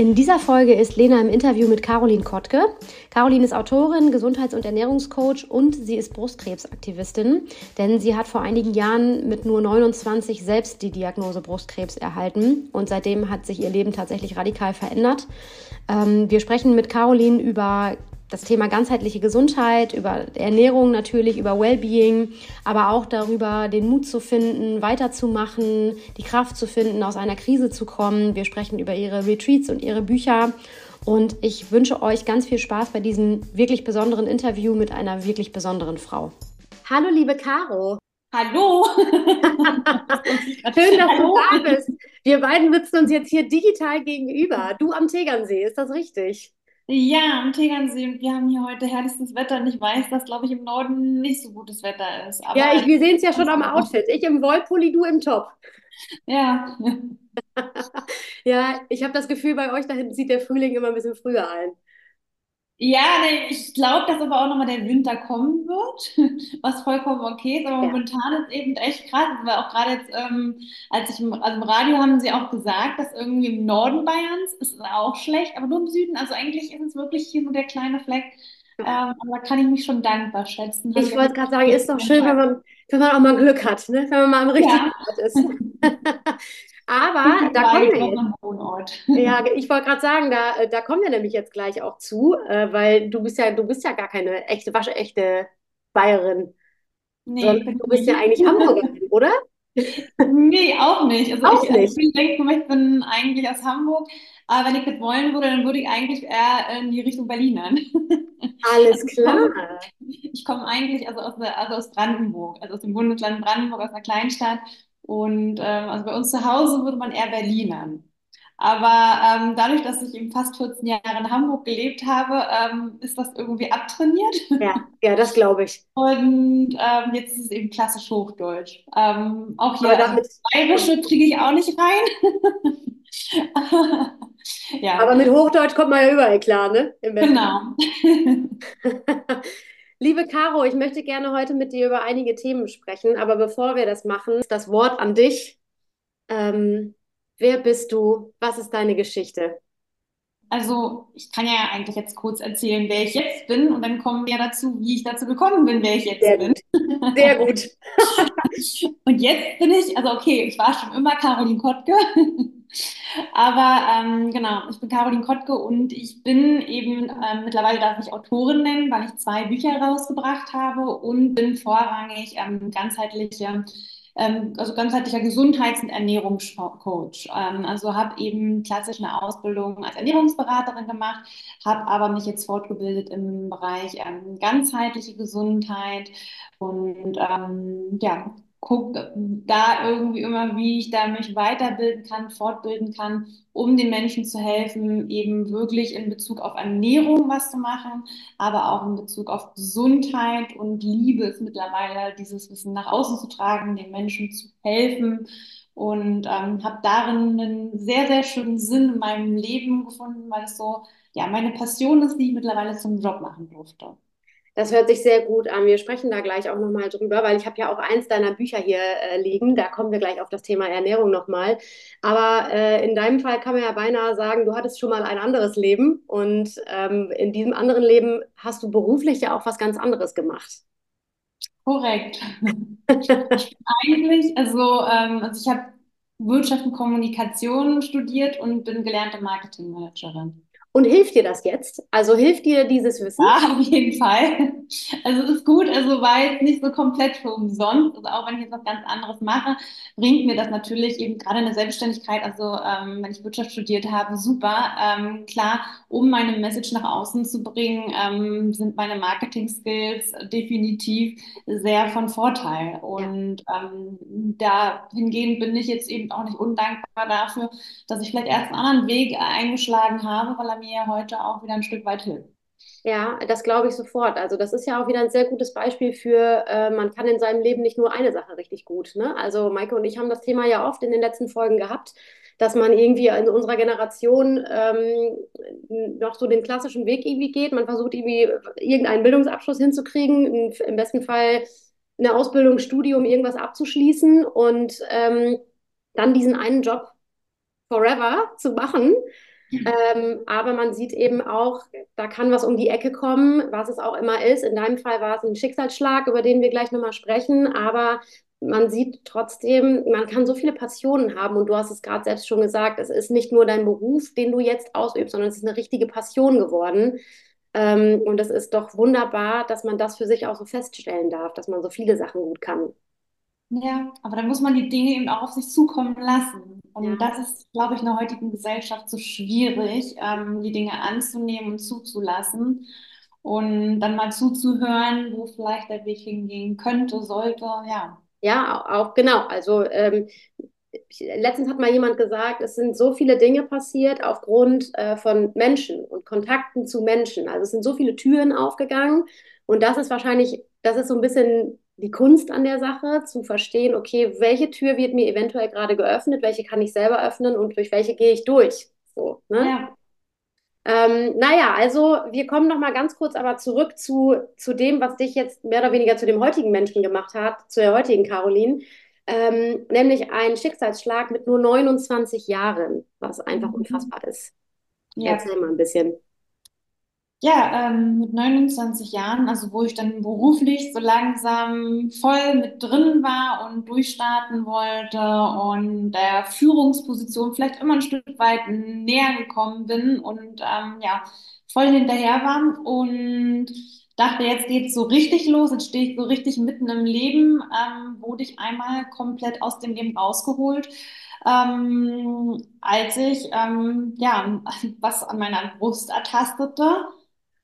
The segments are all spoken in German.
In dieser Folge ist Lena im Interview mit Caroline Kottke. Caroline ist Autorin, Gesundheits- und Ernährungscoach und sie ist Brustkrebsaktivistin, denn sie hat vor einigen Jahren mit nur 29 selbst die Diagnose Brustkrebs erhalten und seitdem hat sich ihr Leben tatsächlich radikal verändert. Ähm, wir sprechen mit Caroline über das Thema ganzheitliche Gesundheit, über Ernährung natürlich, über Wellbeing, aber auch darüber, den Mut zu finden, weiterzumachen, die Kraft zu finden, aus einer Krise zu kommen. Wir sprechen über ihre Retreats und ihre Bücher. Und ich wünsche euch ganz viel Spaß bei diesem wirklich besonderen Interview mit einer wirklich besonderen Frau. Hallo, liebe Caro. Hallo. Schön, dass Hallo. du da bist. Wir beiden sitzen uns jetzt hier digital gegenüber. Du am Tegernsee, ist das richtig? Ja, am Tegernsee und wir haben hier heute herrlichstes Wetter und ich weiß, dass, glaube ich, im Norden nicht so gutes Wetter ist. Aber ja, ich, wir sehen es ja schon am Outfit. Ich im Wollpulli, du im Top. Ja. ja, ich habe das Gefühl, bei euch da hinten zieht der Frühling immer ein bisschen früher ein. Ja, nee, ich glaube, dass aber auch nochmal der Winter kommen wird, was vollkommen okay ist. Aber ja. momentan ist eben echt krass, weil auch gerade jetzt, ähm, als ich im, also im Radio haben sie auch gesagt, dass irgendwie im Norden Bayerns ist es auch schlecht, aber nur im Süden. Also eigentlich ist es wirklich hier nur der kleine Fleck. Ähm, aber da kann ich mich schon dankbar schätzen. Ich wollte gerade sagen, ist doch schön, wenn man, wenn man auch mal Glück hat, ne? wenn man mal am richtigen ja. Ort ist. Aber da kommen wir jetzt. Ja, ich wollte gerade sagen, da, äh, da kommen wir nämlich jetzt gleich auch zu, äh, weil du bist ja, du bist ja gar keine echte, waschechte Bayerin. Nee, Sondern du bist ja eigentlich Hamburgerin, oder? Nee, auch nicht. Also auch ich, nicht. ich denke, ich bin eigentlich aus Hamburg, aber wenn ich das wollen würde, dann würde ich eigentlich eher in die Richtung Berlin an. Alles klar. Ich komme, eigentlich also aus, also aus Brandenburg, also aus dem Bundesland Brandenburg, aus einer Kleinstadt. Und ähm, also bei uns zu Hause würde man eher Berlinern. Aber ähm, dadurch, dass ich eben fast 14 Jahre in Hamburg gelebt habe, ähm, ist das irgendwie abtrainiert. Ja, ja, das glaube ich. Und ähm, jetzt ist es eben klassisch Hochdeutsch. Ähm, auch hier also damit, Bayerische kriege ich auch nicht rein. ja. Aber mit Hochdeutsch kommt man ja überall klar, ne? Genau. Liebe Caro, ich möchte gerne heute mit dir über einige Themen sprechen, aber bevor wir das machen, das Wort an dich. Ähm, wer bist du? Was ist deine Geschichte? Also, ich kann ja eigentlich jetzt kurz erzählen, wer ich jetzt bin, und dann kommen wir dazu, wie ich dazu gekommen bin, wer ich jetzt Sehr bin. Gut. Sehr gut. und jetzt bin ich, also okay, ich war schon immer Caroline Kottke. Aber ähm, genau, ich bin Caroline Kottke und ich bin eben, ähm, mittlerweile darf ich Autorin nennen, weil ich zwei Bücher rausgebracht habe und bin vorrangig ähm, ganzheitliche, ähm, also ganzheitlicher Gesundheits- und Ernährungscoach. Ähm, also habe eben klassisch eine Ausbildung als Ernährungsberaterin gemacht, habe aber mich jetzt fortgebildet im Bereich ähm, ganzheitliche Gesundheit und ja, gucke da irgendwie immer, wie ich da mich weiterbilden kann, fortbilden kann, um den Menschen zu helfen, eben wirklich in Bezug auf Ernährung was zu machen, aber auch in Bezug auf Gesundheit und Liebe ist mittlerweile dieses Wissen nach außen zu tragen, den Menschen zu helfen und ähm, habe darin einen sehr, sehr schönen Sinn in meinem Leben gefunden, weil es so, ja, meine Passion ist, die ich mittlerweile zum Job machen durfte. Das hört sich sehr gut an. Wir sprechen da gleich auch nochmal drüber, weil ich habe ja auch eins deiner Bücher hier äh, liegen. Da kommen wir gleich auf das Thema Ernährung nochmal. Aber äh, in deinem Fall kann man ja beinahe sagen, du hattest schon mal ein anderes Leben und ähm, in diesem anderen Leben hast du beruflich ja auch was ganz anderes gemacht. Korrekt. Eigentlich, also, ähm, also ich habe Wirtschaft und Kommunikation studiert und bin gelernte Marketingmanagerin. Und hilft dir das jetzt? Also hilft dir dieses Wissen? Ja, auf jeden Fall. Also es ist gut, also war jetzt nicht so komplett für umsonst. Also auch wenn ich jetzt was ganz anderes mache, bringt mir das natürlich eben gerade in der Selbstständigkeit, also ähm, wenn ich Wirtschaft studiert habe, super. Ähm, klar, um meine Message nach außen zu bringen, ähm, sind meine Marketing-Skills definitiv sehr von Vorteil. Und ähm, dahingehend bin ich jetzt eben auch nicht undankbar dafür, dass ich vielleicht erst einen anderen Weg eingeschlagen habe, weil er mir heute auch wieder ein Stück weit hilft. Ja, das glaube ich sofort. Also das ist ja auch wieder ein sehr gutes Beispiel für, äh, man kann in seinem Leben nicht nur eine Sache richtig gut. Ne? Also Maike und ich haben das Thema ja oft in den letzten Folgen gehabt, dass man irgendwie in unserer Generation ähm, noch so den klassischen Weg irgendwie geht. Man versucht irgendwie irgendeinen Bildungsabschluss hinzukriegen, im besten Fall eine Ausbildung, Studium, irgendwas abzuschließen und ähm, dann diesen einen Job forever zu machen Ähm, aber man sieht eben auch, da kann was um die Ecke kommen, was es auch immer ist. In deinem Fall war es ein Schicksalsschlag, über den wir gleich nochmal sprechen. Aber man sieht trotzdem, man kann so viele Passionen haben. Und du hast es gerade selbst schon gesagt, es ist nicht nur dein Beruf, den du jetzt ausübst, sondern es ist eine richtige Passion geworden. Ähm, und es ist doch wunderbar, dass man das für sich auch so feststellen darf, dass man so viele Sachen gut kann. Ja, aber dann muss man die Dinge eben auch auf sich zukommen lassen. Ja. Und das ist, glaube ich, in der heutigen Gesellschaft so schwierig, ähm, die Dinge anzunehmen und zuzulassen und dann mal zuzuhören, wo vielleicht der Weg hingehen könnte, sollte, ja. Ja, auch genau. Also ähm, letztens hat mal jemand gesagt, es sind so viele Dinge passiert aufgrund äh, von Menschen und Kontakten zu Menschen. Also es sind so viele Türen aufgegangen und das ist wahrscheinlich, das ist so ein bisschen die Kunst an der Sache, zu verstehen, okay, welche Tür wird mir eventuell gerade geöffnet, welche kann ich selber öffnen und durch welche gehe ich durch. So, ne? Ja. Ähm, naja, also wir kommen noch mal ganz kurz aber zurück zu, zu dem, was dich jetzt mehr oder weniger zu dem heutigen Menschen gemacht hat, zu der heutigen Caroline, ähm, nämlich ein Schicksalsschlag mit nur 29 Jahren, was einfach Mhm. unfassbar ist. Ja. Erzähl mal ein bisschen. Ja, ähm, mit 29 Jahren, also wo ich dann beruflich so langsam voll mit drin war und durchstarten wollte und der Führungsposition vielleicht immer ein Stück weit näher gekommen bin und ähm, ja, voll hinterher war und dachte, jetzt geht's so richtig los, jetzt stehe ich so richtig mitten im Leben, ähm, wurde ich einmal komplett aus dem Leben rausgeholt. Ähm, als ich ähm, ja was an meiner Brust ertastete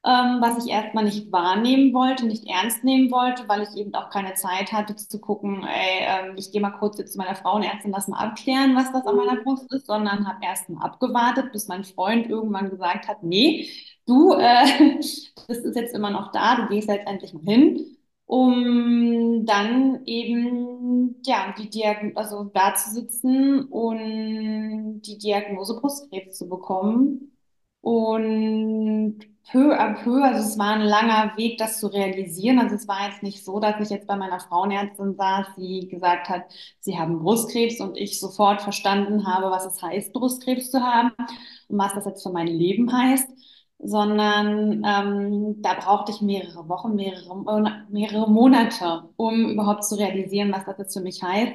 ähm, was ich erstmal nicht wahrnehmen wollte, nicht ernst nehmen wollte, weil ich eben auch keine Zeit hatte zu gucken, ey, ähm, ich gehe mal kurz jetzt zu meiner Frauenärztin, lass mal abklären, was das an meiner Brust ist, sondern habe erstmal abgewartet, bis mein Freund irgendwann gesagt hat, nee, du, äh, das ist jetzt immer noch da, du gehst jetzt endlich mal hin. Um dann eben, ja, die Diagnose, also da zu sitzen und die Diagnose Brustkrebs zu bekommen. Und peu à peu, also es war ein langer Weg, das zu realisieren. Also es war jetzt nicht so, dass ich jetzt bei meiner Frauenärztin saß, die gesagt hat, sie haben Brustkrebs und ich sofort verstanden habe, was es heißt, Brustkrebs zu haben und was das jetzt für mein Leben heißt, sondern ähm, da brauchte ich mehrere Wochen, mehrere, mehrere Monate, um überhaupt zu realisieren, was das jetzt für mich heißt.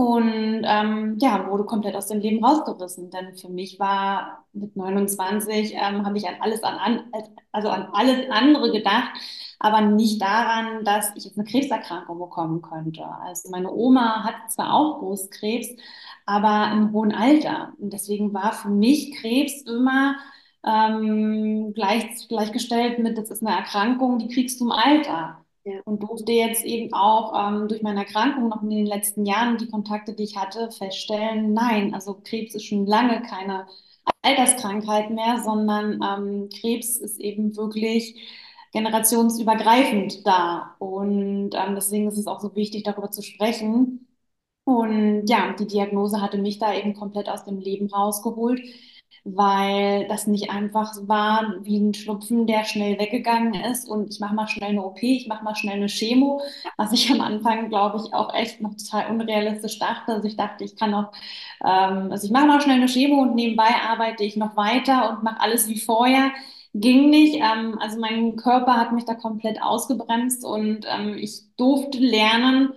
Und ähm, ja, wurde komplett aus dem Leben rausgerissen. Denn für mich war mit 29, ähm, habe ich an alles an, an, also an alles andere gedacht, aber nicht daran, dass ich jetzt eine Krebserkrankung bekommen könnte. Also meine Oma hat zwar auch Brustkrebs, aber im hohen Alter. Und deswegen war für mich Krebs immer ähm, gleich, gleichgestellt mit, das ist eine Erkrankung, die kriegst du im Alter Ja. und durfte jetzt eben auch ähm, durch meine Erkrankung noch in den letzten Jahren die Kontakte, die ich hatte, feststellen, nein, also Krebs ist schon lange keine Alterskrankheit mehr, sondern ähm, Krebs ist eben wirklich generationsübergreifend da. Und ähm, deswegen ist es auch so wichtig, darüber zu sprechen. Und ja, die Diagnose hatte mich da eben komplett aus dem Leben rausgeholt weil das nicht einfach war wie ein Schnupfen, der schnell weggegangen ist und ich mache mal schnell eine OP, ich mache mal schnell eine Chemo, was ich am Anfang, glaube ich, auch echt noch total unrealistisch dachte. Also ich dachte, ich kann noch, ähm, also ich mache mal schnell eine Chemo und nebenbei arbeite ich noch weiter und mache alles wie vorher. Ging nicht. Ähm, also mein Körper hat mich da komplett ausgebremst und ähm, ich durfte lernen,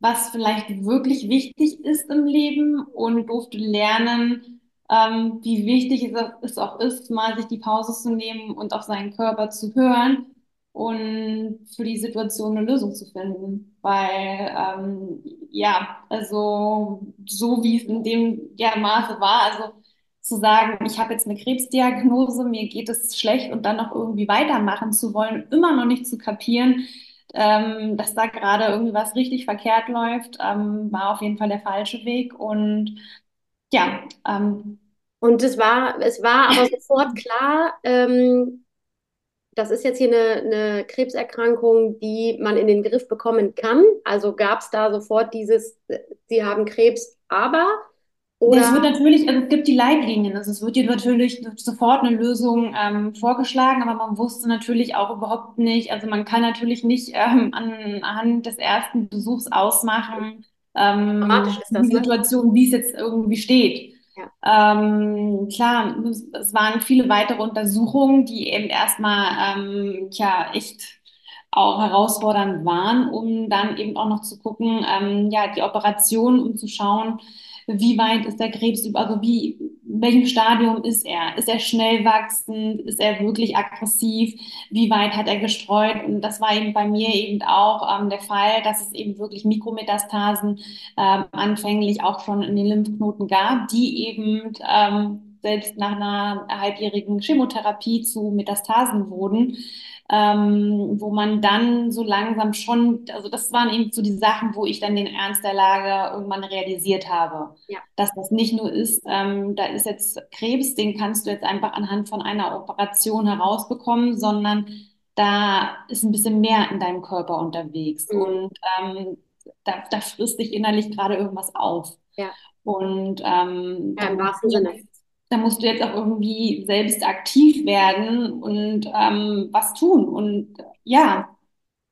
was vielleicht wirklich wichtig ist im Leben und durfte lernen, ähm, wie wichtig es, auch ist, mal sich die Pause zu nehmen und auf seinen Körper zu hören und für die Situation eine Lösung zu finden. Weil, ähm, ja, also so wie es in dem ja, Maße war, also zu sagen, ich habe jetzt eine Krebsdiagnose, mir geht es schlecht und dann noch irgendwie weitermachen zu wollen, immer noch nicht zu kapieren, ähm, dass da gerade irgendwie was richtig verkehrt läuft, ähm, war auf jeden Fall der falsche Weg. Und ja, ähm, Und es war, es war aber sofort klar, ähm, das ist jetzt hier eine, eine Krebserkrankung, die man in den Griff bekommen kann. Also gab es da sofort dieses, Sie haben Krebs, aber Es oder wird natürlich, also es gibt die Leitlinien, also es wird dir natürlich sofort eine Lösung ähm, vorgeschlagen, aber man wusste natürlich auch überhaupt nicht, also man kann natürlich nicht ähm, anhand des ersten Besuchs ausmachen, dramatisch ähm, ist das, die ne? Situation, wie es jetzt irgendwie steht. Ja. Ähm, klar, es waren viele weitere Untersuchungen, die eben erstmal ähm, tja, echt auch herausfordernd waren, um dann eben auch noch zu gucken, ähm, ja, die Operation, um zu schauen, wie weit ist der Krebs, also wie, welchem Stadium ist er? Ist er schnell wachsend? Ist er wirklich aggressiv? Wie weit hat er gestreut? Und das war eben bei mir eben auch ähm, der Fall, dass es eben wirklich Mikrometastasen ähm, anfänglich auch schon in den Lymphknoten gab, die eben ähm, selbst nach einer halbjährigen Chemotherapie zu Metastasen wurden ähm, wo man dann so langsam schon, also das waren eben so die Sachen, wo ich dann den Ernst der Lage irgendwann realisiert habe, ja. dass das nicht nur ist, ähm, da ist jetzt Krebs, den kannst du jetzt einfach anhand von einer Operation herausbekommen, sondern da ist ein bisschen mehr in deinem Körper unterwegs mhm. und ähm, da, da frisst dich innerlich gerade irgendwas auf. Ja. Und ähm, ja, im wahrsten Sinne da musst du jetzt auch irgendwie selbst aktiv werden und ähm, was tun. Und ja,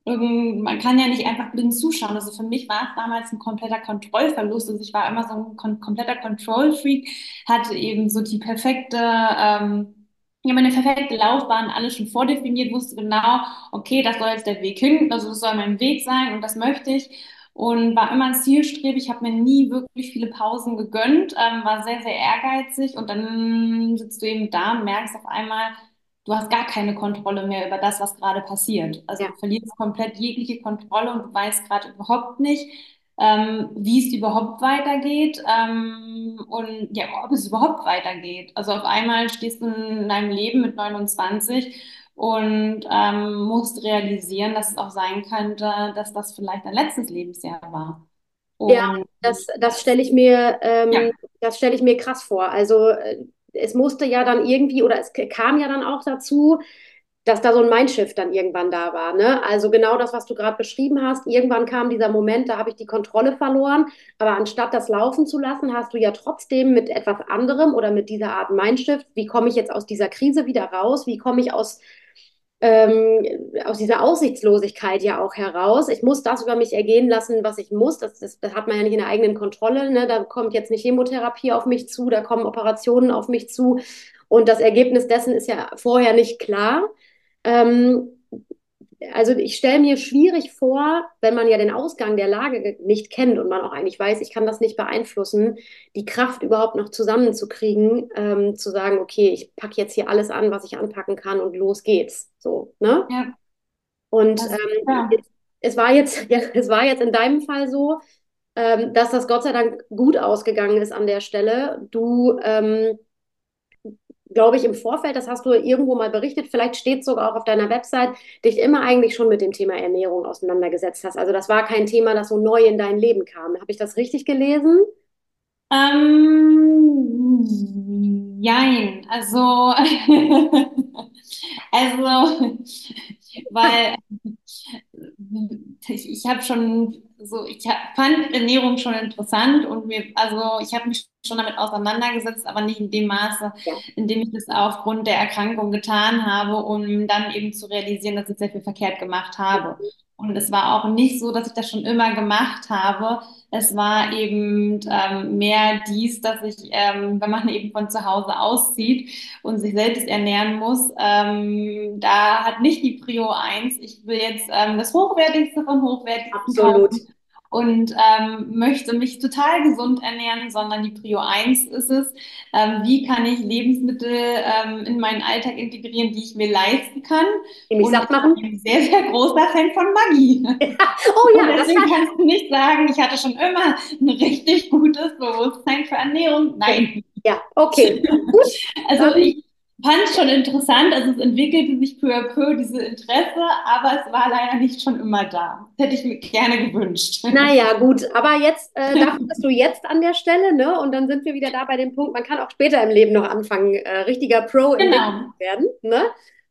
man kann ja nicht einfach blind zuschauen. Also für mich war es damals ein kompletter Kontrollverlust. Also ich war immer so ein kom kompletter Control-Freak, hatte eben so die perfekte, ähm, ja, meine perfekte Laufbahn, alles schon vordefiniert, wusste genau, okay, das soll jetzt der Weg hin, also das soll mein Weg sein und das möchte ich und war immer zielstrebig, habe mir nie wirklich viele Pausen gegönnt, ähm, war sehr, sehr ehrgeizig und dann sitzt du eben da und merkst auf einmal, du hast gar keine Kontrolle mehr über das, was gerade passiert. Also ja. du verlierst komplett jegliche Kontrolle und du weißt gerade überhaupt nicht, ähm, wie es überhaupt weitergeht ähm, und ja, ob es überhaupt weitergeht. Also auf einmal stehst du in deinem Leben mit 29 und ähm, musst realisieren, dass es auch sein könnte, dass das vielleicht dein letztes Lebensjahr war. Und ja, das, das stelle ich mir, ähm, ja. das stelle ich mir krass vor. Also äh, es musste ja dann irgendwie oder es kam ja dann auch dazu, dass da so ein Mindshift dann irgendwann da war. Ne? Also genau das, was du gerade beschrieben hast. Irgendwann kam dieser Moment, da habe ich die Kontrolle verloren. Aber anstatt das laufen zu lassen, hast du ja trotzdem mit etwas anderem oder mit dieser Art Mindshift, wie komme ich jetzt aus dieser Krise wieder raus? Wie komme ich aus ähm, aus dieser Aussichtslosigkeit ja auch heraus. Ich muss das über mich ergehen lassen, was ich muss. Das, das, das hat man ja nicht in der eigenen Kontrolle. Ne? Da kommt jetzt nicht Chemotherapie auf mich zu, da kommen Operationen auf mich zu. Und das Ergebnis dessen ist ja vorher nicht klar. Ähm, also ich stelle mir schwierig vor, wenn man ja den Ausgang der Lage nicht kennt und man auch eigentlich weiß, ich kann das nicht beeinflussen, die Kraft überhaupt noch zusammenzukriegen, ähm, zu sagen, okay, ich packe jetzt hier alles an, was ich anpacken kann und los geht's. So, ne? Ja. Und ähm, es war jetzt, ja, es war jetzt in deinem Fall so, ähm, dass das Gott sei Dank gut ausgegangen ist an der Stelle. Du ähm, glaube ich, im Vorfeld, das hast du irgendwo mal berichtet, vielleicht steht es sogar auch auf deiner Website, dich immer eigentlich schon mit dem Thema Ernährung auseinandergesetzt hast. Also das war kein Thema, das so neu in dein Leben kam. Habe ich das richtig gelesen? Ähm, jein, also, also, weil ich, ich habe schon so, ich hab, fand Ernährung schon interessant und mir, also ich habe mich schon damit auseinandergesetzt, aber nicht in dem Maße, ja. in dem ich das aufgrund der Erkrankung getan habe, um dann eben zu realisieren, dass ich sehr viel verkehrt gemacht habe. Und es war auch nicht so, dass ich das schon immer gemacht habe. Es war eben ähm, mehr dies, dass ich, ähm, wenn man eben von zu Hause auszieht und sich selbst ernähren muss, ähm, da hat nicht die Prio 1, ich will jetzt ähm, das Hochwertigste von Hochwertigsten Absolut. kaufen und ähm, möchte mich total gesund ernähren, sondern die Prio 1 ist es, ähm, wie kann ich Lebensmittel ähm, in meinen Alltag integrieren, die ich mir leisten kann. Ich und ich bin ein sehr, sehr großer Fan von Maggi. oh ja, und deswegen kannst du nicht sagen, ich hatte schon immer ein richtig gutes Bewusstsein für Ernährung. Nein. Ja, okay. Gut. Also ich fand es schon interessant. Also es entwickelte sich peu à peu diese Interesse, aber es war leider nicht schon immer da. Das hätte ich mir gerne gewünscht. Naja, gut, aber jetzt, äh, dafür bist du jetzt an der Stelle, ne? Und dann sind wir wieder da bei dem Punkt, man kann auch später im Leben noch anfangen, äh, richtiger Pro genau. werden, ne?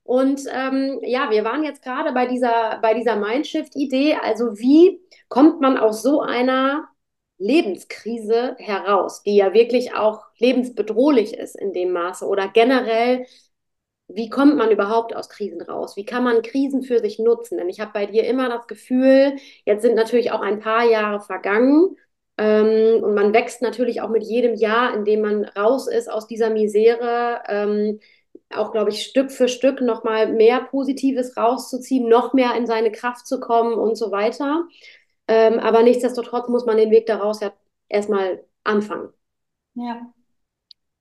Und ähm, ja, wir waren jetzt gerade bei dieser, bei dieser Mindshift-Idee. Also wie kommt man aus so einer Lebenskrise heraus, die ja wirklich auch lebensbedrohlich ist in dem Maße oder generell, wie kommt man überhaupt aus Krisen raus? Wie kann man Krisen für sich nutzen? Denn ich habe bei dir immer das Gefühl, jetzt sind natürlich auch ein paar Jahre vergangen, Ähm, und man wächst natürlich auch mit jedem Jahr, in dem man raus ist aus dieser Misere, ähm, auch, glaube ich, Stück für Stück nochmal mehr Positives rauszuziehen, noch mehr in seine Kraft zu kommen und so weiter. Ähm, aber nichtsdestotrotz muss man den Weg daraus ja erstmal anfangen. Ja.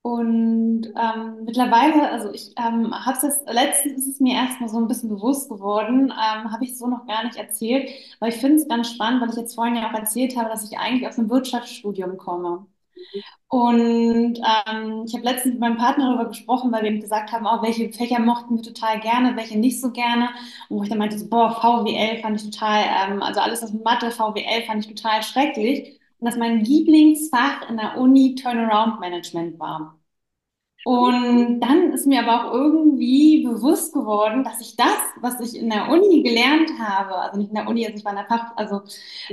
Und ähm, mittlerweile, also ich ähm, habe es letztens ist es mir erstmal so ein bisschen bewusst geworden, ähm, habe ich so noch gar nicht erzählt, aber ich finde es ganz spannend, weil ich jetzt vorhin ja auch erzählt habe, dass ich eigentlich aus einem Wirtschaftsstudium komme. Und ähm, ich habe letztens mit meinem Partner darüber gesprochen, weil wir ihm gesagt haben, auch welche Fächer mochten wir total gerne, welche nicht so gerne. Und wo ich dann meinte, so, boah, VWL fand ich total, ähm, also alles was Mathe, VWL fand ich total schrecklich. Und dass mein Lieblingsfach in der Uni Turnaround Management war. Und dann ist mir aber auch irgendwie bewusst geworden, dass ich das, was ich in der Uni gelernt habe, also nicht in der Uni, also ich war in der Fach, also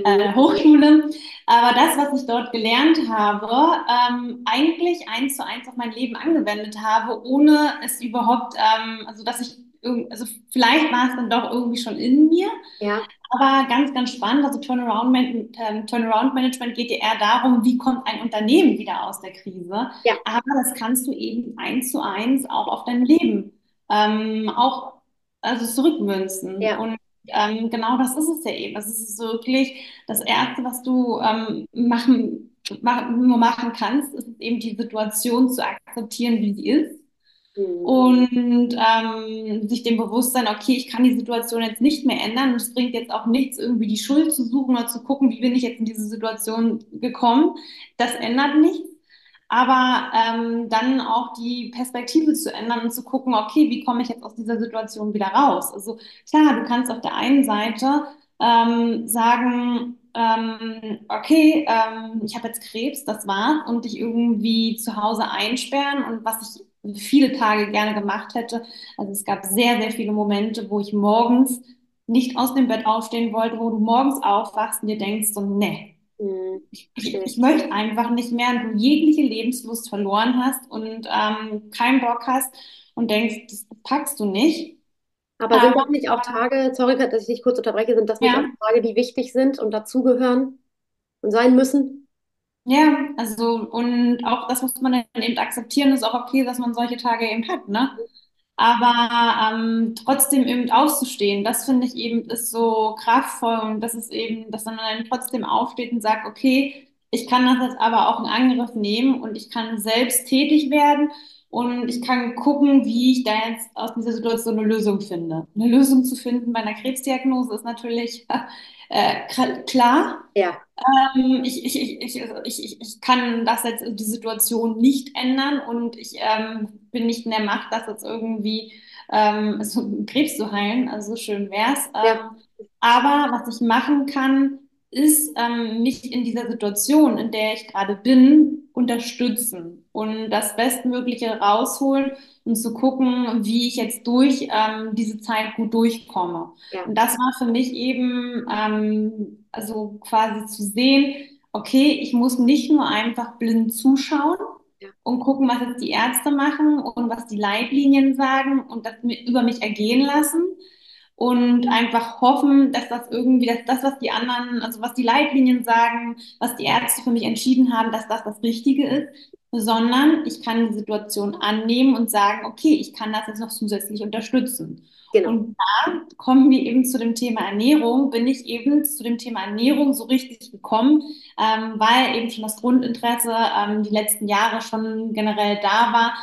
äh, Hochschule, aber das, was ich dort gelernt habe, ähm, eigentlich eins zu eins auf mein Leben angewendet habe, ohne es überhaupt, ähm, also dass ich, also vielleicht war es dann doch irgendwie schon in mir, Ja, aber ganz, ganz spannend. Also Turnaround, ähm, Turnaround Management geht ja eher darum, wie kommt ein Unternehmen wieder aus der Krise. ja, Aber das kannst du eben eins zu eins auch auf dein Leben ähm, auch also zurückmünzen. ja. Und ähm, genau das ist es ja eben. Das ist wirklich das Erste, was du ähm, machen, machen, nur machen kannst, ist eben die Situation zu akzeptieren, wie sie ist Hm. und ähm, sich dem Bewusstsein, okay, ich kann die Situation jetzt nicht mehr ändern und es bringt jetzt auch nichts, irgendwie die Schuld zu suchen oder zu gucken, wie bin ich jetzt in diese Situation gekommen. Das ändert nichts. Aber ähm, dann auch die Perspektive zu ändern und zu gucken, okay, wie komme ich jetzt aus dieser Situation wieder raus? Also klar, du kannst auf der einen Seite ähm, sagen, ähm, okay, ähm, ich habe jetzt Krebs, das war's, und dich irgendwie zu Hause einsperren und was ich viele Tage gerne gemacht hätte. Also es gab sehr, sehr viele Momente, wo ich morgens nicht aus dem Bett aufstehen wollte, wo du morgens aufwachst und dir denkst, so, nee, Hm. ich, ich, möchte einfach nicht mehr, und du jegliche Lebenslust verloren hast und ähm, keinen Bock hast und denkst, das packst du nicht. Aber sind Aber das nicht auch Tage, sorry, dass ich dich kurz unterbreche, sind das nicht auch ja, Tage, die wichtig sind und dazugehören und sein müssen? Ja, also und auch das muss man dann eben akzeptieren, ist auch okay, dass man solche Tage eben hat, ne? Aber ähm, trotzdem eben aufzustehen, das finde ich eben ist so kraftvoll und das ist eben, dass man dann trotzdem aufsteht und sagt, okay, ich kann das jetzt aber auch in Angriff nehmen und ich kann selbst tätig werden und ich kann gucken, wie ich da jetzt aus dieser Situation eine Lösung finde. Eine Lösung zu finden bei einer Krebsdiagnose ist natürlich äh, klar. Ja, Ähm, ich, ich, ich, ich, ich, ich kann das jetzt, die Situation nicht ändern und ich ähm, bin nicht in der Macht, das jetzt irgendwie ähm, so Krebs zu heilen. Also so schön wär's. ja, Ähm, aber was ich machen kann, ist ähm, mich in dieser Situation, in der ich gerade bin, unterstützen und das Bestmögliche rausholen und zu gucken, wie ich jetzt durch ähm, diese Zeit gut durchkomme. ja, Und das war für mich eben, ähm, also quasi zu sehen, okay, ich muss nicht nur einfach blind zuschauen und gucken, was jetzt die Ärzte machen und was die Leitlinien sagen und das über mich ergehen lassen und einfach hoffen, dass das irgendwie, dass das, was die anderen, also was die Leitlinien sagen, was die Ärzte für mich entschieden haben, dass das das Richtige ist, sondern ich kann die Situation annehmen und sagen, okay, ich kann das jetzt noch zusätzlich unterstützen. genau. Und kommen wir eben zu dem Thema Ernährung, bin ich eben zu dem Thema Ernährung so richtig gekommen, ähm, weil eben schon das Grundinteresse ähm, die letzten Jahre schon generell da war.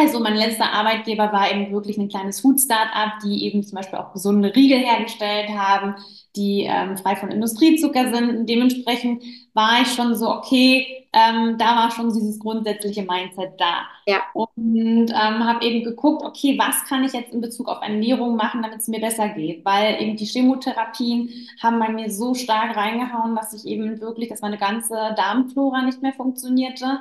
Also mein letzter Arbeitgeber war eben wirklich ein kleines Food-Startup, die eben zum Beispiel auch gesunde Riegel hergestellt haben, die ähm, frei von Industriezucker sind. Und dementsprechend war ich schon so, okay, ähm, da war schon dieses grundsätzliche Mindset da. Ja, Und ähm, habe eben geguckt, okay, was kann ich jetzt in Bezug auf Ernährung machen, damit es mir besser geht? Weil eben die Chemotherapien haben bei mir so stark reingehauen, dass ich eben wirklich, dass meine ganze Darmflora nicht mehr funktionierte.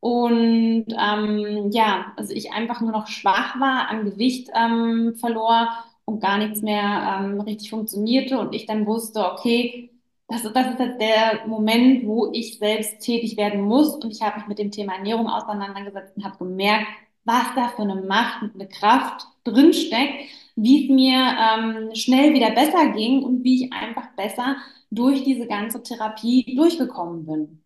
Und ähm, ja, also ich einfach nur noch schwach war, an Gewicht ähm, verlor und gar nichts mehr ähm, richtig funktionierte. Und ich dann wusste, okay, das, ist- das ist jetzt der Moment, wo ich selbst tätig werden muss. Und ich habe mich mit dem Thema Ernährung auseinandergesetzt und habe gemerkt, was da für eine Macht und eine Kraft drinsteckt, wie es mir ähm, schnell wieder besser ging und wie ich einfach besser durch diese ganze Therapie durchgekommen bin.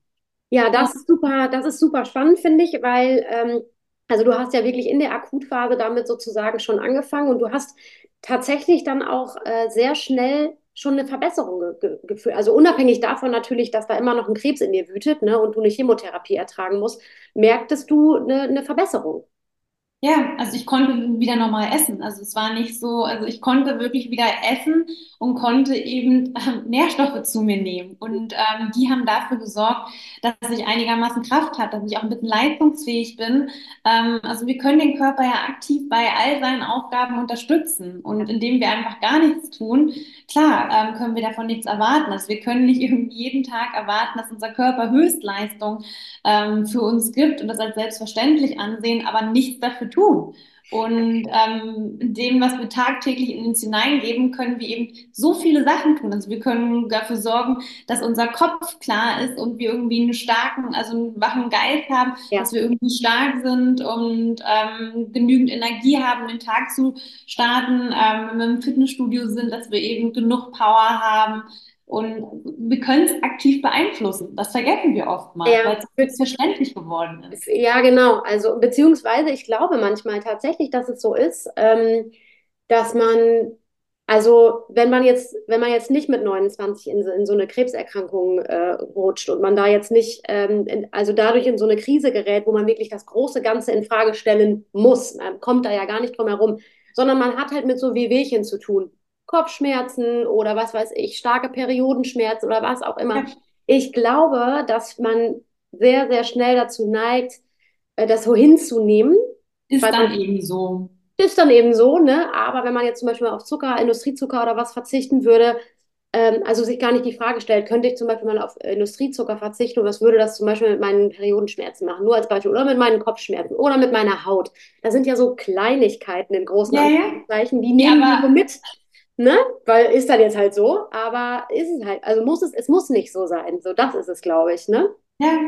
Ja, das ist super, das ist super spannend, finde ich, weil ähm, also du hast ja wirklich in der Akutphase damit sozusagen schon angefangen und du hast tatsächlich dann auch äh, sehr schnell schon eine Verbesserung ge gefühlt. Also unabhängig davon natürlich, dass da immer noch ein Krebs in dir wütet ne, und du eine Chemotherapie ertragen musst, merktest du eine, eine Verbesserung. Ja, also ich konnte wieder normal essen. Also es war nicht so, also ich konnte wirklich wieder essen und konnte eben äh, Nährstoffe zu mir nehmen. Und ähm, die haben dafür gesorgt, dass ich einigermaßen Kraft hatte, dass ich auch ein bisschen leistungsfähig bin. Ähm, also wir können den Körper ja aktiv bei all seinen Aufgaben unterstützen. Und indem wir einfach gar nichts tun, klar, ähm, können wir davon nichts erwarten. Also wir können nicht irgendwie jeden Tag erwarten, dass unser Körper Höchstleistung ähm, für uns gibt und das als selbstverständlich ansehen, aber nichts dafür tun. Und ähm, dem, was wir tagtäglich in uns hineingeben, können wir eben so viele Sachen tun. Also wir können dafür sorgen, dass unser Kopf klar ist und wir irgendwie einen starken, also einen wachen Geist haben, ja. dass wir irgendwie stark sind und ähm, genügend Energie haben, den Tag zu starten, ähm, wenn wir im Fitnessstudio sind, dass wir eben genug Power haben, und wir können es aktiv beeinflussen. Das vergessen wir oftmals, ja. weil es selbstverständlich geworden ist. Ja, genau. Also, beziehungsweise ich glaube manchmal tatsächlich, dass es so ist, ähm, dass man, also wenn man jetzt, wenn man jetzt nicht mit 29 in, in so eine Krebserkrankung äh, rutscht und man da jetzt nicht, ähm, in, also dadurch in so eine Krise gerät, wo man wirklich das große Ganze in Frage stellen muss, man kommt da ja gar nicht drum herum, sondern man hat halt mit so Wehwehchen zu tun. Kopfschmerzen oder was weiß ich, starke Periodenschmerzen oder was auch immer. Ja. Ich glaube, dass man sehr, sehr schnell dazu neigt, äh, das so hinzunehmen. Ist dann eben so. Ist dann eben so, ne? Aber wenn man jetzt zum Beispiel auf Zucker, Industriezucker oder was verzichten würde, ähm, also sich gar nicht die Frage stellt, könnte ich zum Beispiel mal auf Industriezucker verzichten und was würde das zum Beispiel mit meinen Periodenschmerzen machen? Nur als Beispiel. Oder mit meinen Kopfschmerzen oder mit meiner Haut. Das sind ja so Kleinigkeiten in großen ja, Anführungszeichen, die nehmen ja, wir mit ne? Weil ist dann jetzt halt so, aber ist es halt, also muss es, es muss nicht so sein. So, das ist es, glaube ich, ne? Ja.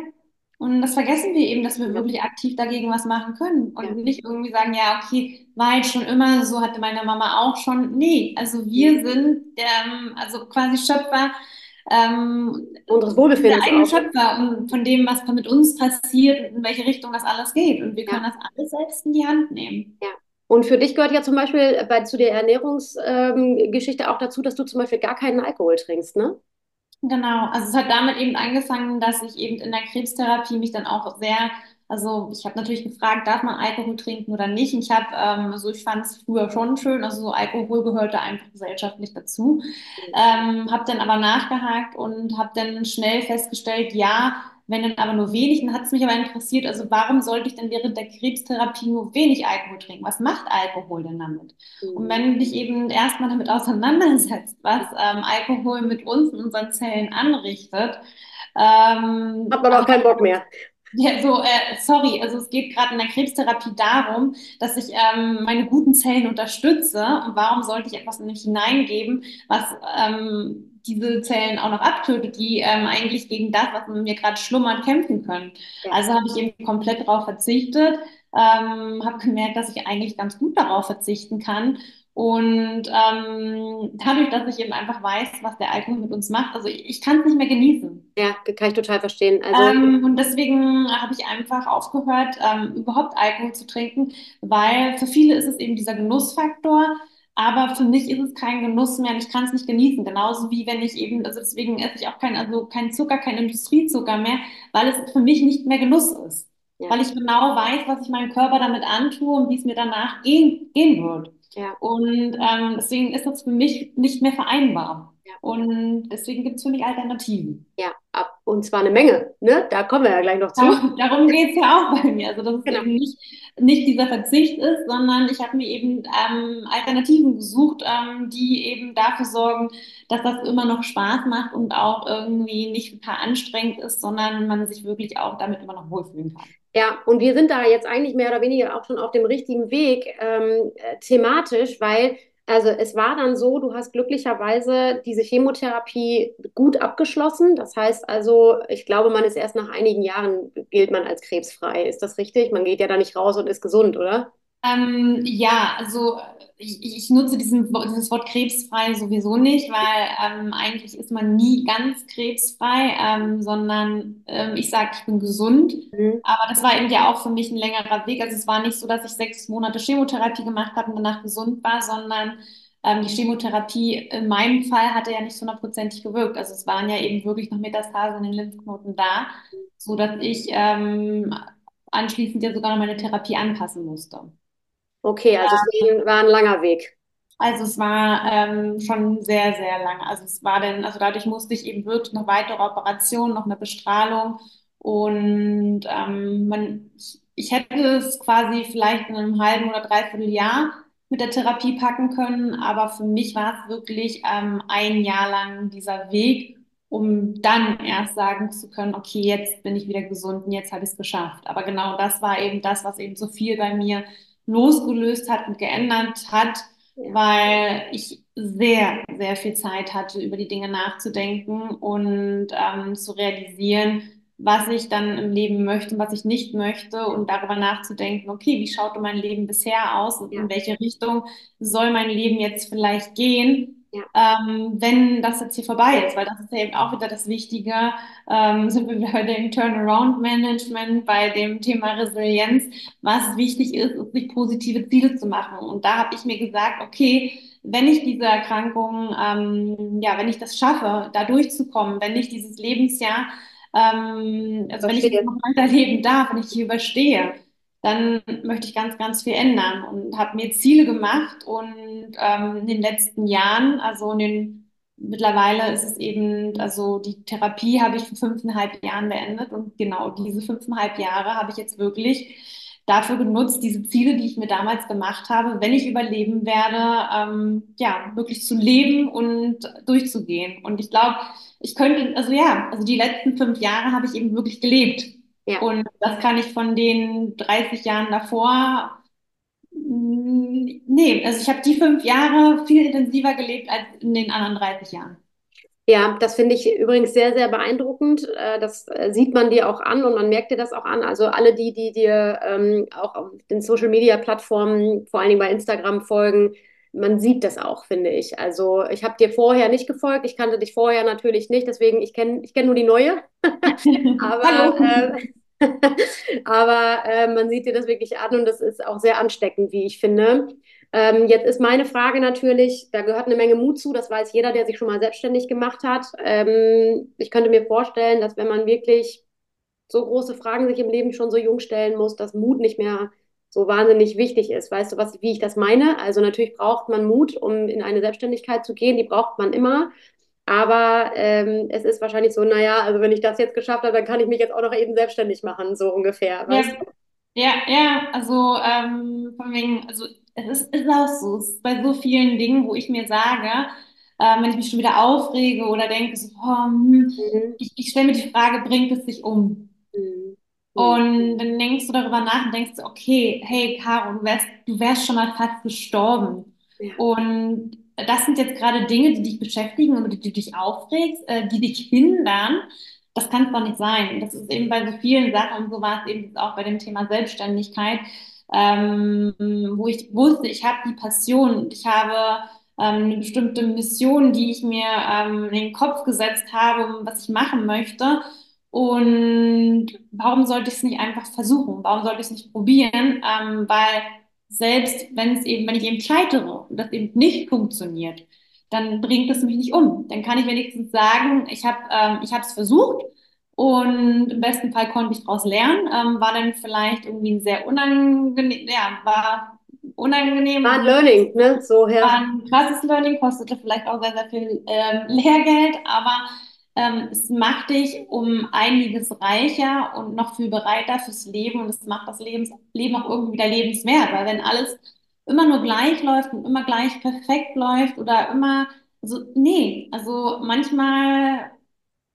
Und das vergessen wir eben, dass wir wirklich aktiv dagegen was machen können und ja. nicht irgendwie sagen, ja, okay, war jetzt schon immer so, hatte meine Mama auch schon. Nee, also wir sind ähm, also quasi Schöpfer ähm, unseres Wohlbefindens. Der eigene Schöpfer und von dem, was mit uns passiert und in welche Richtung das alles geht. Und wir können ja. das alles selbst in die Hand nehmen. Ja. Und für dich gehört ja zum Beispiel bei, zu der Ernährungsgeschichte ähm, auch dazu, dass du zum Beispiel gar keinen Alkohol trinkst, ne? Genau, also es hat damit eben angefangen, dass ich eben in der Krebstherapie mich dann auch sehr, also ich habe natürlich gefragt, darf man Alkohol trinken oder nicht? Und ich habe, ähm, also ich fand es früher schon schön, also so Alkohol gehörte einfach gesellschaftlich dazu. Mhm. Ähm, habe dann aber nachgehakt und habe dann schnell festgestellt, ja, wenn dann aber nur wenig, dann hat es mich aber interessiert, also warum sollte ich denn während der Krebstherapie nur wenig Alkohol trinken? Was macht Alkohol denn damit? Mhm. Und wenn du dich eben erstmal damit auseinandersetzt, was ähm, Alkohol mit uns und unseren Zellen anrichtet, ähm, hat man auch keinen Bock mehr. Ja, so, äh, sorry, also es geht gerade in der Krebstherapie darum, dass ich ähm, meine guten Zellen unterstütze. Und warum sollte ich etwas in mich hineingeben, was ähm, diese Zellen auch noch abtötet, die ähm, eigentlich gegen das, was in mir gerade schlummert, kämpfen können. Ja. Also habe ich eben komplett darauf verzichtet, ähm, habe gemerkt, dass ich eigentlich ganz gut darauf verzichten kann. Und ähm, dadurch, dass ich eben einfach weiß, was der Alkohol mit uns macht, also ich, ich kann es nicht mehr genießen. Ja, kann ich total verstehen. Also, ähm, und deswegen habe ich einfach aufgehört, ähm, überhaupt Alkohol zu trinken, weil für viele ist es eben dieser Genussfaktor. Aber für mich ist es kein Genuss mehr und ich kann es nicht genießen. Genauso wie wenn ich eben, also deswegen esse ich auch kein, also kein Zucker, kein Industriezucker mehr, weil es für mich nicht mehr Genuss ist. Ja. Weil ich genau weiß, was ich meinem Körper damit antue und wie es mir danach gehen, gehen wird. Ja. Und ähm, deswegen ist das für mich nicht mehr vereinbar. Ja. Und deswegen gibt es für mich Alternativen. Ja, ab, und zwar eine Menge. Ne? Da kommen wir ja gleich noch zu. Darum, darum geht es ja auch bei mir. Also, dass es genau. eben nicht, nicht dieser Verzicht ist, sondern ich habe mir eben ähm, Alternativen gesucht, ähm, die eben dafür sorgen, dass das immer noch Spaß macht und auch irgendwie nicht total anstrengend ist, sondern man sich wirklich auch damit immer noch wohlfühlen kann. Ja, und wir sind da jetzt eigentlich mehr oder weniger auch schon auf dem richtigen Weg ähm, äh, thematisch, weil also es war dann so, du hast glücklicherweise diese Chemotherapie gut abgeschlossen. Das heißt also, ich glaube, man ist erst nach einigen Jahren, gilt man als krebsfrei. Ist das richtig? Man geht ja da nicht raus und ist gesund, oder? Ähm, ja, also ich, ich nutze diesen, dieses Wort krebsfrei sowieso nicht, weil ähm, eigentlich ist man nie ganz krebsfrei, ähm, sondern ähm, ich sage, ich bin gesund. Mhm. Aber das war eben ja auch für mich ein längerer Weg. Also es war nicht so, dass ich sechs Monate Chemotherapie gemacht habe und danach gesund war, sondern ähm, die Chemotherapie in meinem Fall hatte ja nicht hundertprozentig gewirkt. Also es waren ja eben wirklich noch Metastasen in den Lymphknoten da, so dass ich ähm, anschließend ja sogar noch meine Therapie anpassen musste. Okay, also es war ein, langer Weg. Also es war ähm, schon sehr, sehr lang. Also es war dann, also dadurch musste ich eben wirklich eine weitere Operation, noch eine Bestrahlung und ähm, man, ich, ich hätte es quasi vielleicht in einem halben oder dreiviertel Jahr mit der Therapie packen können, aber für mich war es wirklich ähm, ein Jahr lang dieser Weg, um dann erst sagen zu können, okay, jetzt bin ich wieder gesund und jetzt habe ich es geschafft. Aber genau das war eben das, was eben so viel bei mir losgelöst hat und geändert hat weil ich sehr, sehr viel Zeit hatte, über die Dinge nachzudenken und ähm, zu realisieren, was ich dann im Leben möchte und was ich nicht möchte und darüber nachzudenken, okay, wie schaute mein Leben bisher aus und in welche Richtung soll mein Leben jetzt vielleicht gehen, ja, ähm, wenn das jetzt hier vorbei ist, weil das ist ja eben auch wieder das Wichtige, ähm, sind wir bei dem Turnaround-Management, bei dem Thema Resilienz was wichtig ist, ist, sich positive Ziele zu machen. Und da habe ich mir gesagt, okay, wenn ich diese Erkrankung, ähm, ja, wenn ich das schaffe, da durchzukommen, wenn ich dieses Lebensjahr, ähm, also wenn ich verstehe. noch weiterleben darf, wenn ich hier überstehe, dann möchte ich ganz, ganz viel ändern und habe mir Ziele gemacht und ähm, in den letzten Jahren, also in den Mittlerweile ist es eben, also die Therapie habe ich vor fünfeinhalb Jahren beendet und genau diese fünfeinhalb Jahre habe ich jetzt wirklich dafür genutzt, diese Ziele, die ich mir damals gemacht habe, wenn ich überleben werde, ähm, ja, wirklich zu leben und durchzugehen. Und ich glaube, ich könnte, also ja, also die letzten fünf Jahre habe ich eben wirklich gelebt. Ja. Und das kann ich von den 30 Jahren davor, mm, nee, also ich habe die fünf Jahre viel intensiver gelebt als in den anderen 30 Jahren. Ja, das finde ich übrigens sehr, sehr beeindruckend. Äh, Das äh, sieht man dir auch an und man merkt dir das auch an. Also alle die, die dir ähm, auch auf den Social-Media-Plattformen, vor allen Dingen bei Instagram folgen, man sieht das auch, finde ich. Also ich habe dir vorher nicht gefolgt, ich kannte dich vorher natürlich nicht, deswegen ich kenne ich kenn nur die neue. Aber, Hallo. äh, aber äh, man sieht dir das wirklich an und das ist auch sehr ansteckend, wie ich finde. Ähm, jetzt ist meine Frage natürlich, da gehört eine Menge Mut zu, das weiß jeder, der sich schon mal selbstständig gemacht hat. Ähm, ich könnte mir vorstellen, dass wenn man wirklich so große Fragen sich im Leben schon so jung stellen muss, dass Mut nicht mehr so wahnsinnig wichtig ist. Weißt du, was, wie ich das meine? Also natürlich braucht man Mut, um in eine Selbstständigkeit zu gehen, die braucht man immer. Aber ähm, es ist wahrscheinlich so, naja, also wenn ich das jetzt geschafft habe, dann kann ich mich jetzt auch noch eben selbstständig machen, so ungefähr, Ja, weißt du? ja, ja, also ähm, von wegen, also es ist, ist auch so, es ist bei so vielen Dingen, wo ich mir sage, ähm, wenn ich mich schon wieder aufrege oder denke, so, oh, hm, Mhm. ich, ich stelle mir die Frage, bringt es sich um? Und dann denkst du darüber nach und denkst, okay, hey Caro, du wärst, du wärst schon mal fast gestorben. Ja, Und das sind jetzt gerade Dinge, die dich beschäftigen und die du dich aufregst, äh, die dich hindern. Das kann es doch nicht sein. Das ist eben bei so vielen Sachen, und so war es eben auch bei dem Thema Selbstständigkeit, ähm, wo ich wusste, ich habe die Passion, ich habe ähm, eine bestimmte Mission, die ich mir ähm, in den Kopf gesetzt habe, was ich machen möchte. Und warum sollte ich es nicht einfach versuchen? Warum sollte ich es nicht probieren? Ähm, weil selbst wenn es eben, wenn ich eben scheitere und das eben nicht funktioniert, dann bringt es mich nicht um. Dann kann ich wenigstens sagen, ich habe ähm, ich habe es versucht und im besten Fall konnte ich daraus lernen. Ähm, war dann vielleicht irgendwie ein sehr unangenehm, ja, war unangenehm war ein Learning, ne? So, war ja. ein krasses Learning, kostete vielleicht auch sehr, sehr viel ähm, Lehrgeld, aber ähm, es macht dich um einiges reicher und noch viel bereiter fürs Leben. Und es macht das Lebens Leben auch irgendwie wieder lebenswert, weil wenn alles immer nur gleich läuft und immer gleich perfekt läuft oder immer, also nee, also manchmal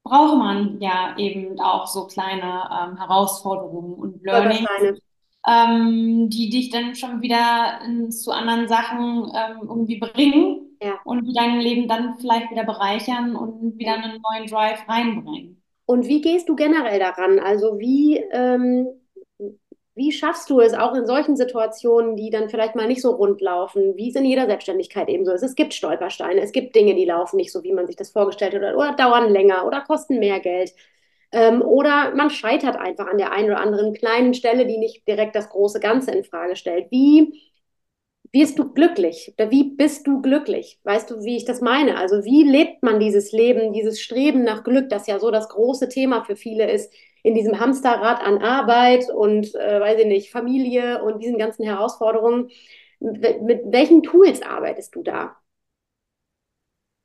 braucht man ja eben auch so kleine ähm, Herausforderungen und Learning Stolpersteine. Ähm, die dich dann schon wieder in, zu anderen Sachen ähm, irgendwie bringen Ja, und die dein Leben dann vielleicht wieder bereichern und wieder einen neuen Drive reinbringen. Und wie gehst du generell daran? Also wie, ähm, wie schaffst du es auch in solchen Situationen, die dann vielleicht mal nicht so rund laufen, wie es in jeder Selbstständigkeit eben so ist? Es gibt Stolpersteine, es gibt Dinge, die laufen nicht so, wie man sich das vorgestellt hat, oder, oder dauern länger oder kosten mehr Geld. Ähm, oder man scheitert einfach an der einen oder anderen kleinen Stelle, die nicht direkt das große Ganze in Frage stellt. Wie wirst du glücklich? Oder wie bist du glücklich? Weißt du, wie ich das meine? Also wie lebt man dieses Leben, dieses Streben nach Glück, das ja so das große Thema für viele ist, in diesem Hamsterrad an Arbeit und, äh, weiß ich nicht, Familie und diesen ganzen Herausforderungen. Mit, mit welchen Tools arbeitest du da?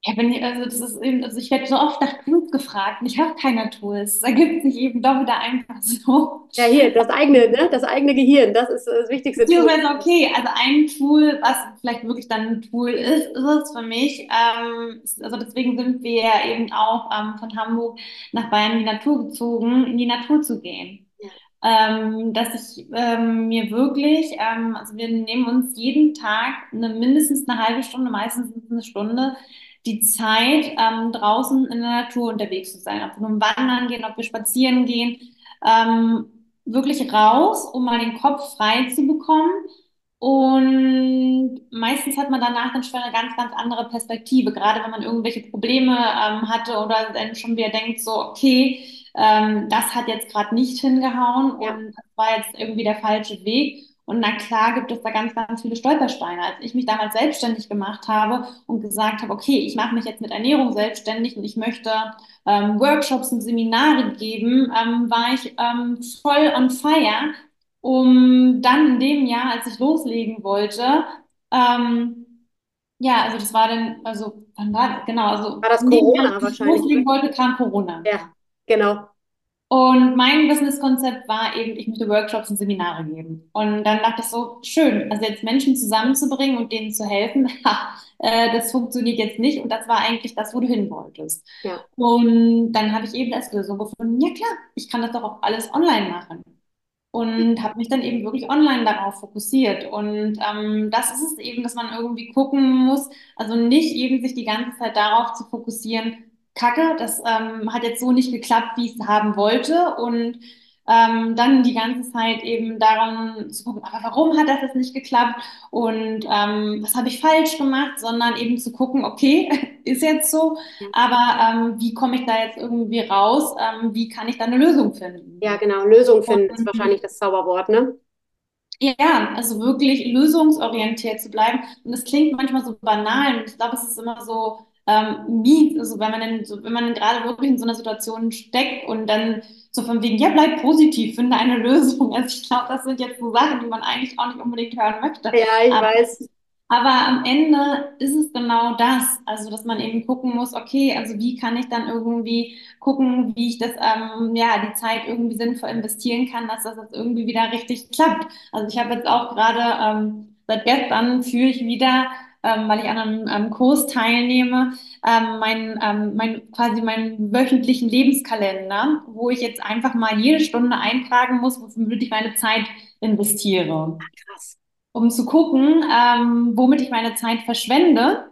Ja, wenn ich, also das ist eben, also ich werde so oft nach Tools gefragt und ich habe keine Tools. Da gibt es sich eben doch wieder einfach so. Ja, hier, das eigene, ne? Das eigene Gehirn, das ist das wichtigste Tool. okay, also ein Tool, was vielleicht wirklich dann ein Tool ist, ist es für mich. Ähm, also deswegen sind wir eben auch ähm, von Hamburg nach Bayern in die Natur gezogen, in die Natur zu gehen. Ähm, dass ich ähm, mir wirklich, ähm, also wir nehmen uns jeden Tag eine, mindestens eine halbe Stunde, meistens eine Stunde, die Zeit, ähm, draußen in der Natur unterwegs zu sein, ob wir nun wandern gehen, ob wir spazieren gehen, ähm, wirklich raus, um mal den Kopf frei zu bekommen. Und meistens hat man danach dann schon eine ganz, ganz andere Perspektive, gerade wenn man irgendwelche Probleme ähm, hatte oder dann schon wieder denkt, so, okay, ähm, das hat jetzt gerade nicht hingehauen ja. und das war jetzt irgendwie der falsche Weg. Und na klar gibt es da ganz, ganz viele Stolpersteine. Als ich mich damals selbstständig gemacht habe und gesagt habe, okay, ich mache mich jetzt mit Ernährung selbstständig und ich möchte ähm, Workshops und Seminare geben, ähm, war ich ähm, voll on fire, um dann in dem Jahr, als ich loslegen wollte, ähm, ja, also das war dann, also wann war das? Genau, also war das Corona Jahr, als ich loslegen wollte, kam Corona. Ja, genau. Und mein Businesskonzept war eben, ich möchte Workshops und Seminare geben. Und dann dachte ich so, schön, also jetzt Menschen zusammenzubringen und denen zu helfen, ha, äh, das funktioniert jetzt nicht. Und das war eigentlich das, wo du hin wolltest. Ja. Und dann habe ich eben als Lösung gefunden, ja klar, ich kann das doch auch alles online machen. Und habe mich dann eben wirklich online darauf fokussiert. Und ähm, das ist es eben, dass man irgendwie gucken muss, also nicht eben sich die ganze Zeit darauf zu fokussieren, Kacke, das ähm, hat jetzt so nicht geklappt, wie ich es haben wollte. Und ähm, dann die ganze Zeit eben daran zu gucken, aber warum hat das jetzt nicht geklappt und ähm, was habe ich falsch gemacht, sondern eben zu gucken, okay, ist jetzt so, aber ähm, wie komme ich da jetzt irgendwie raus, ähm, wie kann ich da eine Lösung finden? Ja, genau, Lösung finden und, ist wahrscheinlich das Zauberwort, ne? Ja, also wirklich lösungsorientiert zu bleiben. Und es klingt manchmal so banal und ich glaube, es ist immer so, ähm, mies, also wenn man dann, so, wenn man dann gerade wirklich in so einer Situation steckt und dann so von wegen, ja, bleib positiv, finde eine Lösung. Also ich glaube, das sind jetzt so Sachen, die man eigentlich auch nicht unbedingt hören möchte. Ja, ich aber, weiß. Aber am Ende ist es genau das, also dass man eben gucken muss, okay, also wie kann ich dann irgendwie gucken, wie ich das, ähm, ja, die Zeit irgendwie sinnvoll investieren kann, dass das jetzt irgendwie wieder richtig klappt. Also ich habe jetzt auch gerade ähm, seit gestern fühle ich wieder ähm, weil ich an einem, einem Kurs teilnehme, ähm, mein, ähm, mein, quasi meinen wöchentlichen Lebenskalender, wo ich jetzt einfach mal jede Stunde eintragen muss, womit ich meine Zeit investiere. Krass. Um zu gucken, ähm, womit ich meine Zeit verschwende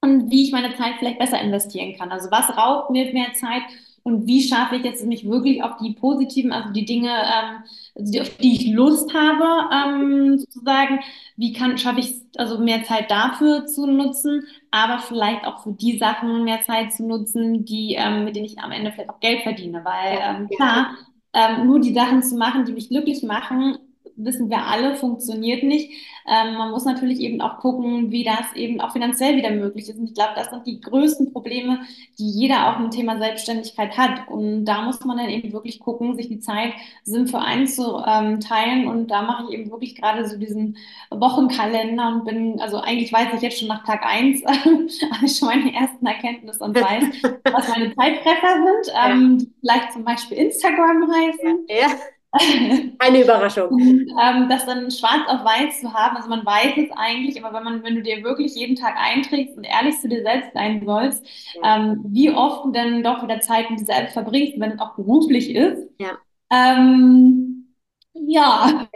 und wie ich meine Zeit vielleicht besser investieren kann. Also was raubt mir mehr Zeit und wie schaffe ich jetzt mich wirklich auf die positiven, also die Dinge, ähm, auf die ich Lust habe, ähm, sozusagen, wie kann, schaffe ich also mehr Zeit dafür zu nutzen, aber vielleicht auch für die Sachen mehr Zeit zu nutzen, die, ähm, mit denen ich am Ende vielleicht auch Geld verdiene, weil ähm, klar, ähm, nur die Sachen zu machen, die mich glücklich machen, wissen wir alle, funktioniert nicht. Ähm, man muss natürlich eben auch gucken, wie das eben auch finanziell wieder möglich ist. Und ich glaube, das sind die größten Probleme, die jeder auch im Thema Selbstständigkeit hat. Und da muss man dann eben wirklich gucken, sich die Zeit sinnvoll einzuteilen. Und da mache ich eben wirklich gerade so diesen Wochenkalender und bin, also eigentlich weiß ich jetzt schon nach Tag eins, habe ich schon meine ersten Erkenntnisse und weiß, was meine Zeitfresser sind, ähm, die vielleicht zum Beispiel Instagram heißen. Ja. ja. Eine Überraschung. Ähm, das dann schwarz auf weiß zu haben, also man weiß es eigentlich, aber wenn man, wenn du dir wirklich jeden Tag einträgst und ehrlich zu dir selbst sein sollst, ja. ähm, wie oft du dann doch wieder Zeit mit dir selbst verbringst, wenn es auch beruflich ist. Ja. Ähm, ja.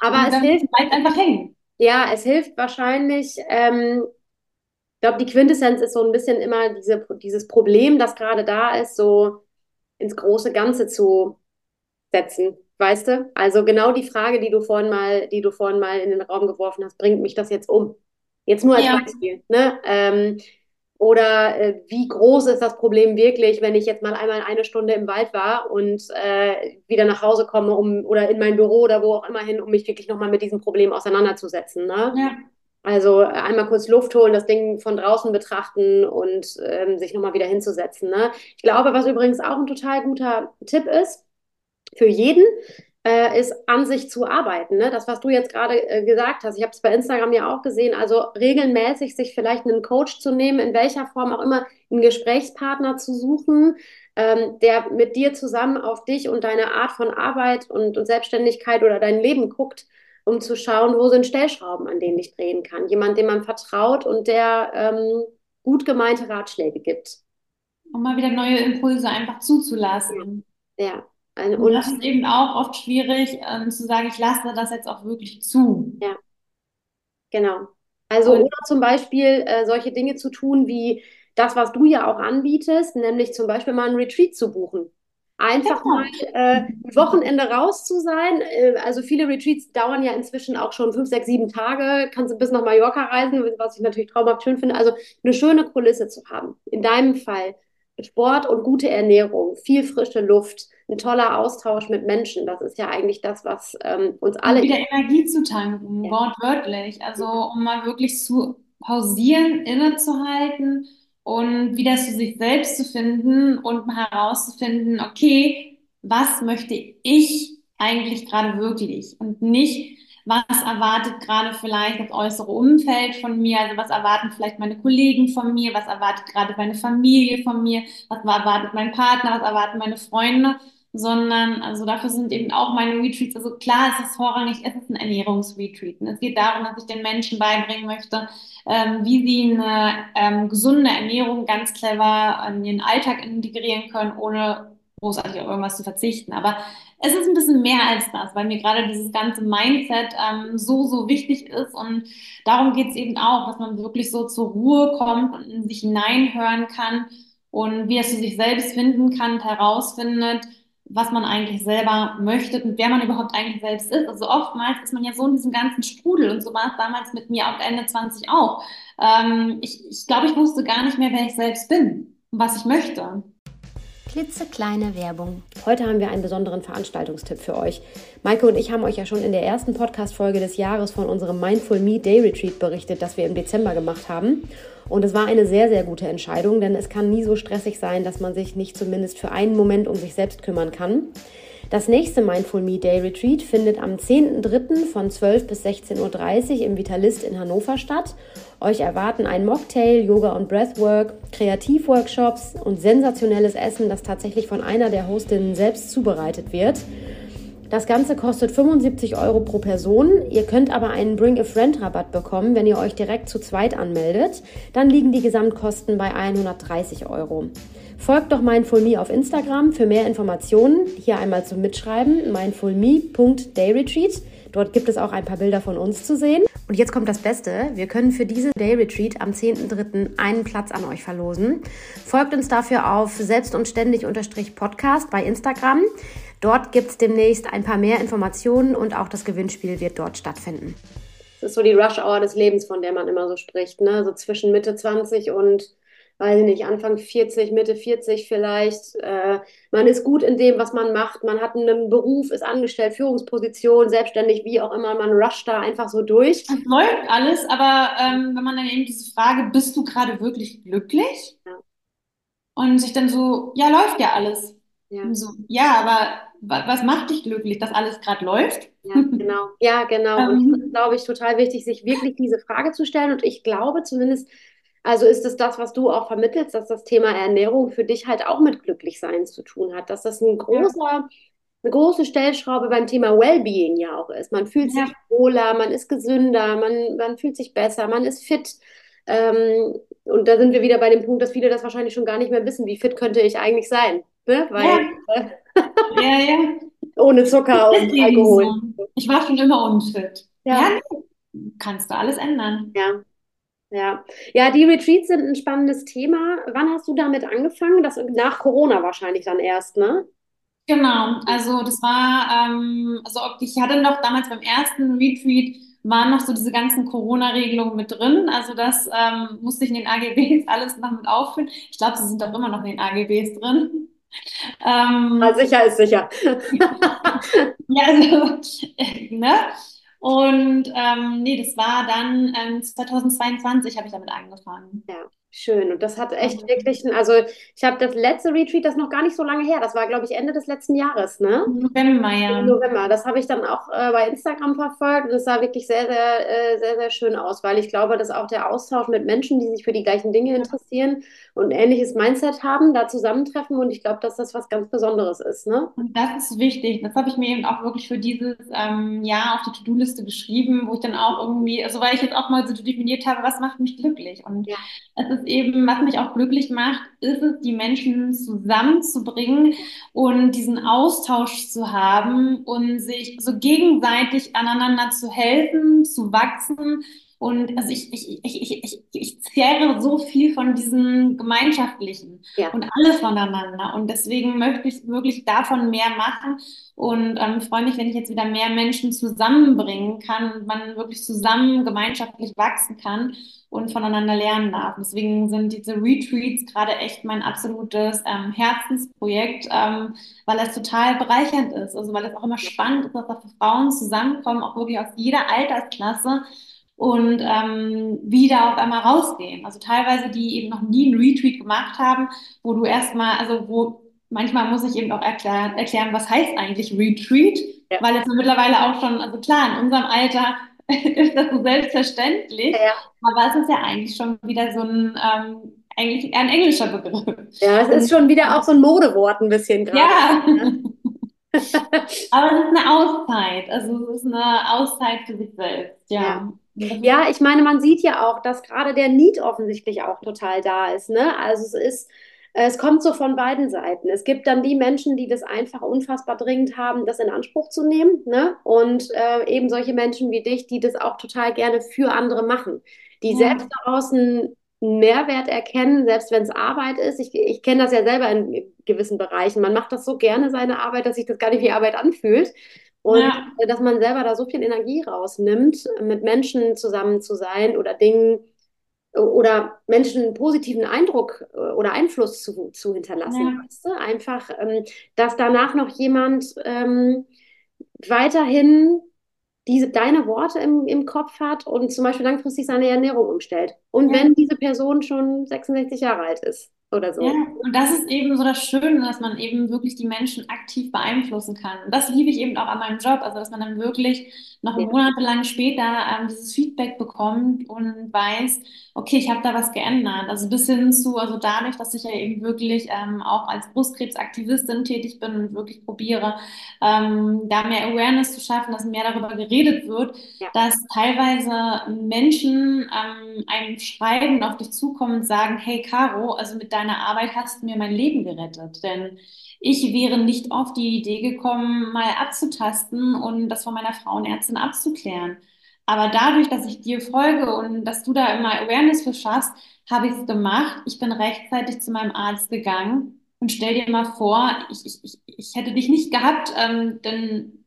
Aber es hilft bleibt einfach hängen. Ja, es hilft wahrscheinlich. Ähm, ich glaube, die Quintessenz ist so ein bisschen immer diese, dieses Problem, das gerade da ist, so ins große Ganze zu setzen Weißt du? Also genau die Frage, die du vorhin mal, die du vorhin mal in den Raum geworfen hast, bringt mich das jetzt um? Jetzt nur als Ja, Beispiel. Ne? Ähm, oder äh, wie groß ist das Problem wirklich, wenn ich jetzt mal einmal eine Stunde im Wald war und äh, wieder nach Hause komme, um oder in mein Büro oder wo auch immer hin, um mich wirklich nochmal mit diesem Problem auseinanderzusetzen. Ne? ja. Also äh, einmal kurz Luft holen, das Ding von draußen betrachten und ähm, sich nochmal wieder hinzusetzen. Ne? Ich glaube, was übrigens auch ein total guter Tipp ist, für jeden, äh, ist an sich zu arbeiten. Ne? Das, was du jetzt gerade äh, gesagt hast, ich habe es bei Instagram ja auch gesehen, also regelmäßig sich vielleicht einen Coach zu nehmen, in welcher Form auch immer, einen Gesprächspartner zu suchen, ähm, der mit dir zusammen auf dich und deine Art von Arbeit und, und Selbstständigkeit oder dein Leben guckt, um zu schauen, wo sind Stellschrauben, an denen ich drehen kann. Jemand, dem man vertraut und der ähm, gut gemeinte Ratschläge gibt. Um mal wieder neue Impulse einfach zuzulassen. Ja, ein, Und und das ist eben auch oft schwierig, ähm, zu sagen, ich lasse das jetzt auch wirklich zu. ja. Genau. Also, Und oder zum Beispiel äh, solche Dinge zu tun, wie das, was du ja auch anbietest, nämlich zum Beispiel mal ein Retreat zu buchen. Einfach mal genau. äh, ein Wochenende raus zu sein. Äh, also viele Retreats dauern ja inzwischen auch schon fünf, sechs, sieben Tage. Kannst du bis nach Mallorca reisen, was ich natürlich traumhaft schön finde. Also eine schöne Kulisse zu haben. In deinem Fall Sport und gute Ernährung, viel frische Luft, ein toller Austausch mit Menschen. Das ist ja eigentlich das, was ähm, uns Und alle. wieder Energie zu tanken, Ja. wortwörtlich. Also um mal wirklich zu pausieren, innezuhalten und wieder zu sich selbst zu finden und mal herauszufinden, okay, was möchte ich eigentlich gerade wirklich? Und nicht, was erwartet gerade vielleicht das äußere Umfeld von mir, also was erwarten vielleicht meine Kollegen von mir, was erwartet gerade meine Familie von mir, was erwartet mein Partner, was erwarten meine Freunde sondern also dafür sind eben auch meine Retreats, also klar, es ist vorrangig, es ist ein Ernährungsretreat. Und es geht darum, dass ich den Menschen beibringen möchte, ähm, wie sie eine ähm, gesunde Ernährung ganz clever in ihren Alltag integrieren können, ohne großartig auf irgendwas zu verzichten. Aber es ist ein bisschen mehr als das, weil mir gerade dieses ganze Mindset ähm, so, so wichtig ist. Und darum geht es eben auch, dass man wirklich so zur Ruhe kommt und in sich hineinhören kann und wie es zu sich selbst finden kann, herausfindet, was man eigentlich selber möchte und wer man überhaupt eigentlich selbst ist. Also oftmals ist man ja so in diesem ganzen Strudel und so war es damals mit mir auch Ende 20 auch. Ähm, ich ich glaube, ich wusste gar nicht mehr, wer ich selbst bin und was ich möchte. Klitzekleine Werbung. Heute haben wir einen besonderen Veranstaltungstipp für euch. Maike und ich haben euch ja schon in der ersten Podcast-Folge des Jahres von unserem Mindful Me Day Retreat berichtet, das wir im Dezember gemacht haben. Und es war eine sehr, sehr gute Entscheidung, denn es kann nie so stressig sein, dass man sich nicht zumindest für einen Moment um sich selbst kümmern kann. Das nächste Mindful Me Day Retreat findet am 10.03. von 12 bis 16.30 Uhr im Vitalist in Hannover statt. Euch erwarten ein Mocktail, Yoga und Breathwork, Kreativworkshops und sensationelles Essen, das tatsächlich von einer der Hostinnen selbst zubereitet wird. Das Ganze kostet 75 Euro pro Person. Ihr könnt aber einen Bring a Friend Rabatt bekommen, wenn ihr euch direkt zu zweit anmeldet. Dann liegen die Gesamtkosten bei 130 Euro. Folgt doch Mindful Me auf Instagram für mehr Informationen. Hier einmal zum Mitschreiben: mindfulme.dayretreat. Dort gibt es auch ein paar Bilder von uns zu sehen. Und jetzt kommt das Beste. Wir können für diese Day Retreat am 10.3. einen Platz an euch verlosen. Folgt uns dafür auf selbst und ständig Podcast bei Instagram. Dort gibt es demnächst ein paar mehr Informationen und auch das Gewinnspiel wird dort stattfinden. Das ist so die Rush-Hour des Lebens, von der man immer so spricht. Ne? So zwischen Mitte 20 und weiß ich nicht, Anfang 40, Mitte 40 vielleicht. Äh, man ist gut in dem, was man macht. Man hat einen Beruf, ist angestellt, Führungsposition, selbstständig, wie auch immer. Man rusht da einfach so durch. Es läuft alles, aber ähm, wenn man dann eben diese Frage, bist du gerade wirklich glücklich? Ja. Und sich dann so, ja, läuft ja alles. Ja. So, ja, aber wa- was macht dich glücklich, dass alles gerade läuft? Ja, genau. Ja, genau. Und das Ähm, ist, glaube ich, total wichtig, sich wirklich diese Frage zu stellen. Und ich glaube zumindest, also ist es das, was du auch vermittelst, dass das Thema Ernährung für dich halt auch mit Glücklichsein zu tun hat, dass das ein großer, eine große Stellschraube beim Thema Wellbeing ja auch ist. Man fühlt sich ja, wohler, man ist gesünder, man, man fühlt sich besser, man ist fit. Ähm, und da sind wir wieder bei dem Punkt, dass viele das wahrscheinlich schon gar nicht mehr wissen, wie fit könnte ich eigentlich sein, ne? Weil ja, äh, ja, ja. ohne Zucker und Alkohol. so. Ich war schon immer unfit. Ja, Ja, kannst du alles ändern. ja. Ja, ja, die Retreats sind ein spannendes Thema. Wann hast du damit angefangen? Das nach Corona wahrscheinlich dann erst, ne? Genau, also das war, ähm, also ich hatte noch damals beim ersten Retreat waren noch so diese ganzen Corona-Regelungen mit drin. Also das ähm, musste ich in den AGBs alles noch mit auffüllen. Ich glaube, sie sind auch immer noch in den AGBs drin. Ähm, sicher ist sicher. ja, also, ne? Und ähm, nee, das war dann ähm, 2022 habe ich damit angefangen. Ja, schön. Und das hat echt Ähm, wirklich, also ich habe das letzte Retreat, das ist noch gar nicht so lange her. Das war, glaube ich, Ende des letzten Jahres, ne? November, Im ja. November. Das habe ich dann auch äh, bei Instagram verfolgt und es sah wirklich sehr, sehr, äh, sehr, sehr schön aus, weil ich glaube, dass auch der Austausch mit Menschen, die sich für die gleichen Dinge interessieren und ähnliches Mindset haben, da zusammentreffen und ich glaube, dass das was ganz Besonderes ist, ne? Und das ist wichtig. Das habe ich mir eben auch wirklich für dieses ähm, Jahr auf die To-Do-Liste geschrieben, wo ich dann auch irgendwie, also weil ich jetzt auch mal so definiert habe, was macht mich glücklich? Und Ja, es ist eben, was mich auch glücklich macht, ist es, die Menschen zusammenzubringen und diesen Austausch zu haben und sich so gegenseitig aneinander zu helfen, zu wachsen. Und also ich, ich, ich, ich, ich, zehre so viel von diesem Gemeinschaftlichen ja, und alle voneinander. Und deswegen möchte ich wirklich davon mehr machen und ähm, freue mich, wenn ich jetzt wieder mehr Menschen zusammenbringen kann und man wirklich zusammen gemeinschaftlich wachsen kann und voneinander lernen darf. Deswegen sind diese Retreats gerade echt mein absolutes ähm, Herzensprojekt, ähm, weil es total bereichernd ist. Also weil es auch immer spannend ist, dass da Frauen zusammenkommen, auch wirklich aus jeder Altersklasse und ähm, wieder auf einmal rausgehen. Also teilweise, die eben noch nie einen Retreat gemacht haben, wo du erstmal, also wo manchmal muss ich eben auch erklären, erklären, was heißt eigentlich Retreat, ja, weil es mittlerweile auch schon, also klar, in unserem Alter ist das so selbstverständlich, ja. aber es ist ja eigentlich schon wieder so ein, ähm, eigentlich eher ein englischer Begriff. Ja, es ist schon wieder auch so ein Modewort ein bisschen gerade. ja, Ne? aber es ist eine Auszeit, also es ist eine Auszeit für sich selbst, Ja. ja. Ist Ja, ich meine, man sieht ja auch, dass gerade der Need offensichtlich auch total da ist, ne? Also es ist, es kommt so von beiden Seiten. Es gibt dann die Menschen, die das einfach unfassbar dringend haben, das in Anspruch zu nehmen, ne? Und äh, eben solche Menschen wie dich, die das auch total gerne für andere machen, die selbst ja, daraus einen Mehrwert erkennen, selbst wenn es Arbeit ist. Ich, ich kenne das ja selber in gewissen Bereichen. Man macht das so gerne, seine Arbeit, dass sich das gar nicht wie Arbeit anfühlt. Und ja. äh, dass man selber da so viel Energie rausnimmt, mit Menschen zusammen zu sein oder Dingen oder Menschen einen positiven Eindruck äh, oder Einfluss zu, zu hinterlassen, Ja, weißt du? Einfach, ähm, dass danach noch jemand ähm, weiterhin diese, deine Worte im, im Kopf hat und zum Beispiel langfristig seine Ernährung umstellt. Und ja, wenn diese Person schon 66 Jahre alt ist oder ja. so. Und das ist eben so das Schöne, dass man eben wirklich die Menschen aktiv beeinflussen kann. Und das liebe ich eben auch an meinem Job, also dass man dann wirklich noch Ja, monatelang später ähm, dieses Feedback bekommt und weiß, okay, ich habe da was geändert. Also bis hin zu, also dadurch, dass ich ja eben wirklich ähm, auch als Brustkrebsaktivistin tätig bin und wirklich probiere, ähm, da mehr Awareness zu schaffen, dass mehr darüber geredet wird ja, dass teilweise Menschen ähm, einem schreiben, auf dich zukommen und sagen, hey Caro, also mit deiner Arbeit hast mir mein Leben gerettet, denn ich wäre nicht auf die Idee gekommen, mal abzutasten und das von meiner Frauenärztin abzuklären. Aber dadurch, dass ich dir folge und dass du da immer Awareness für schaffst, habe ich es gemacht. Ich bin rechtzeitig zu meinem Arzt gegangen und stell dir mal vor, ich, ich, ich, hätte dich nicht gehabt, ähm, denn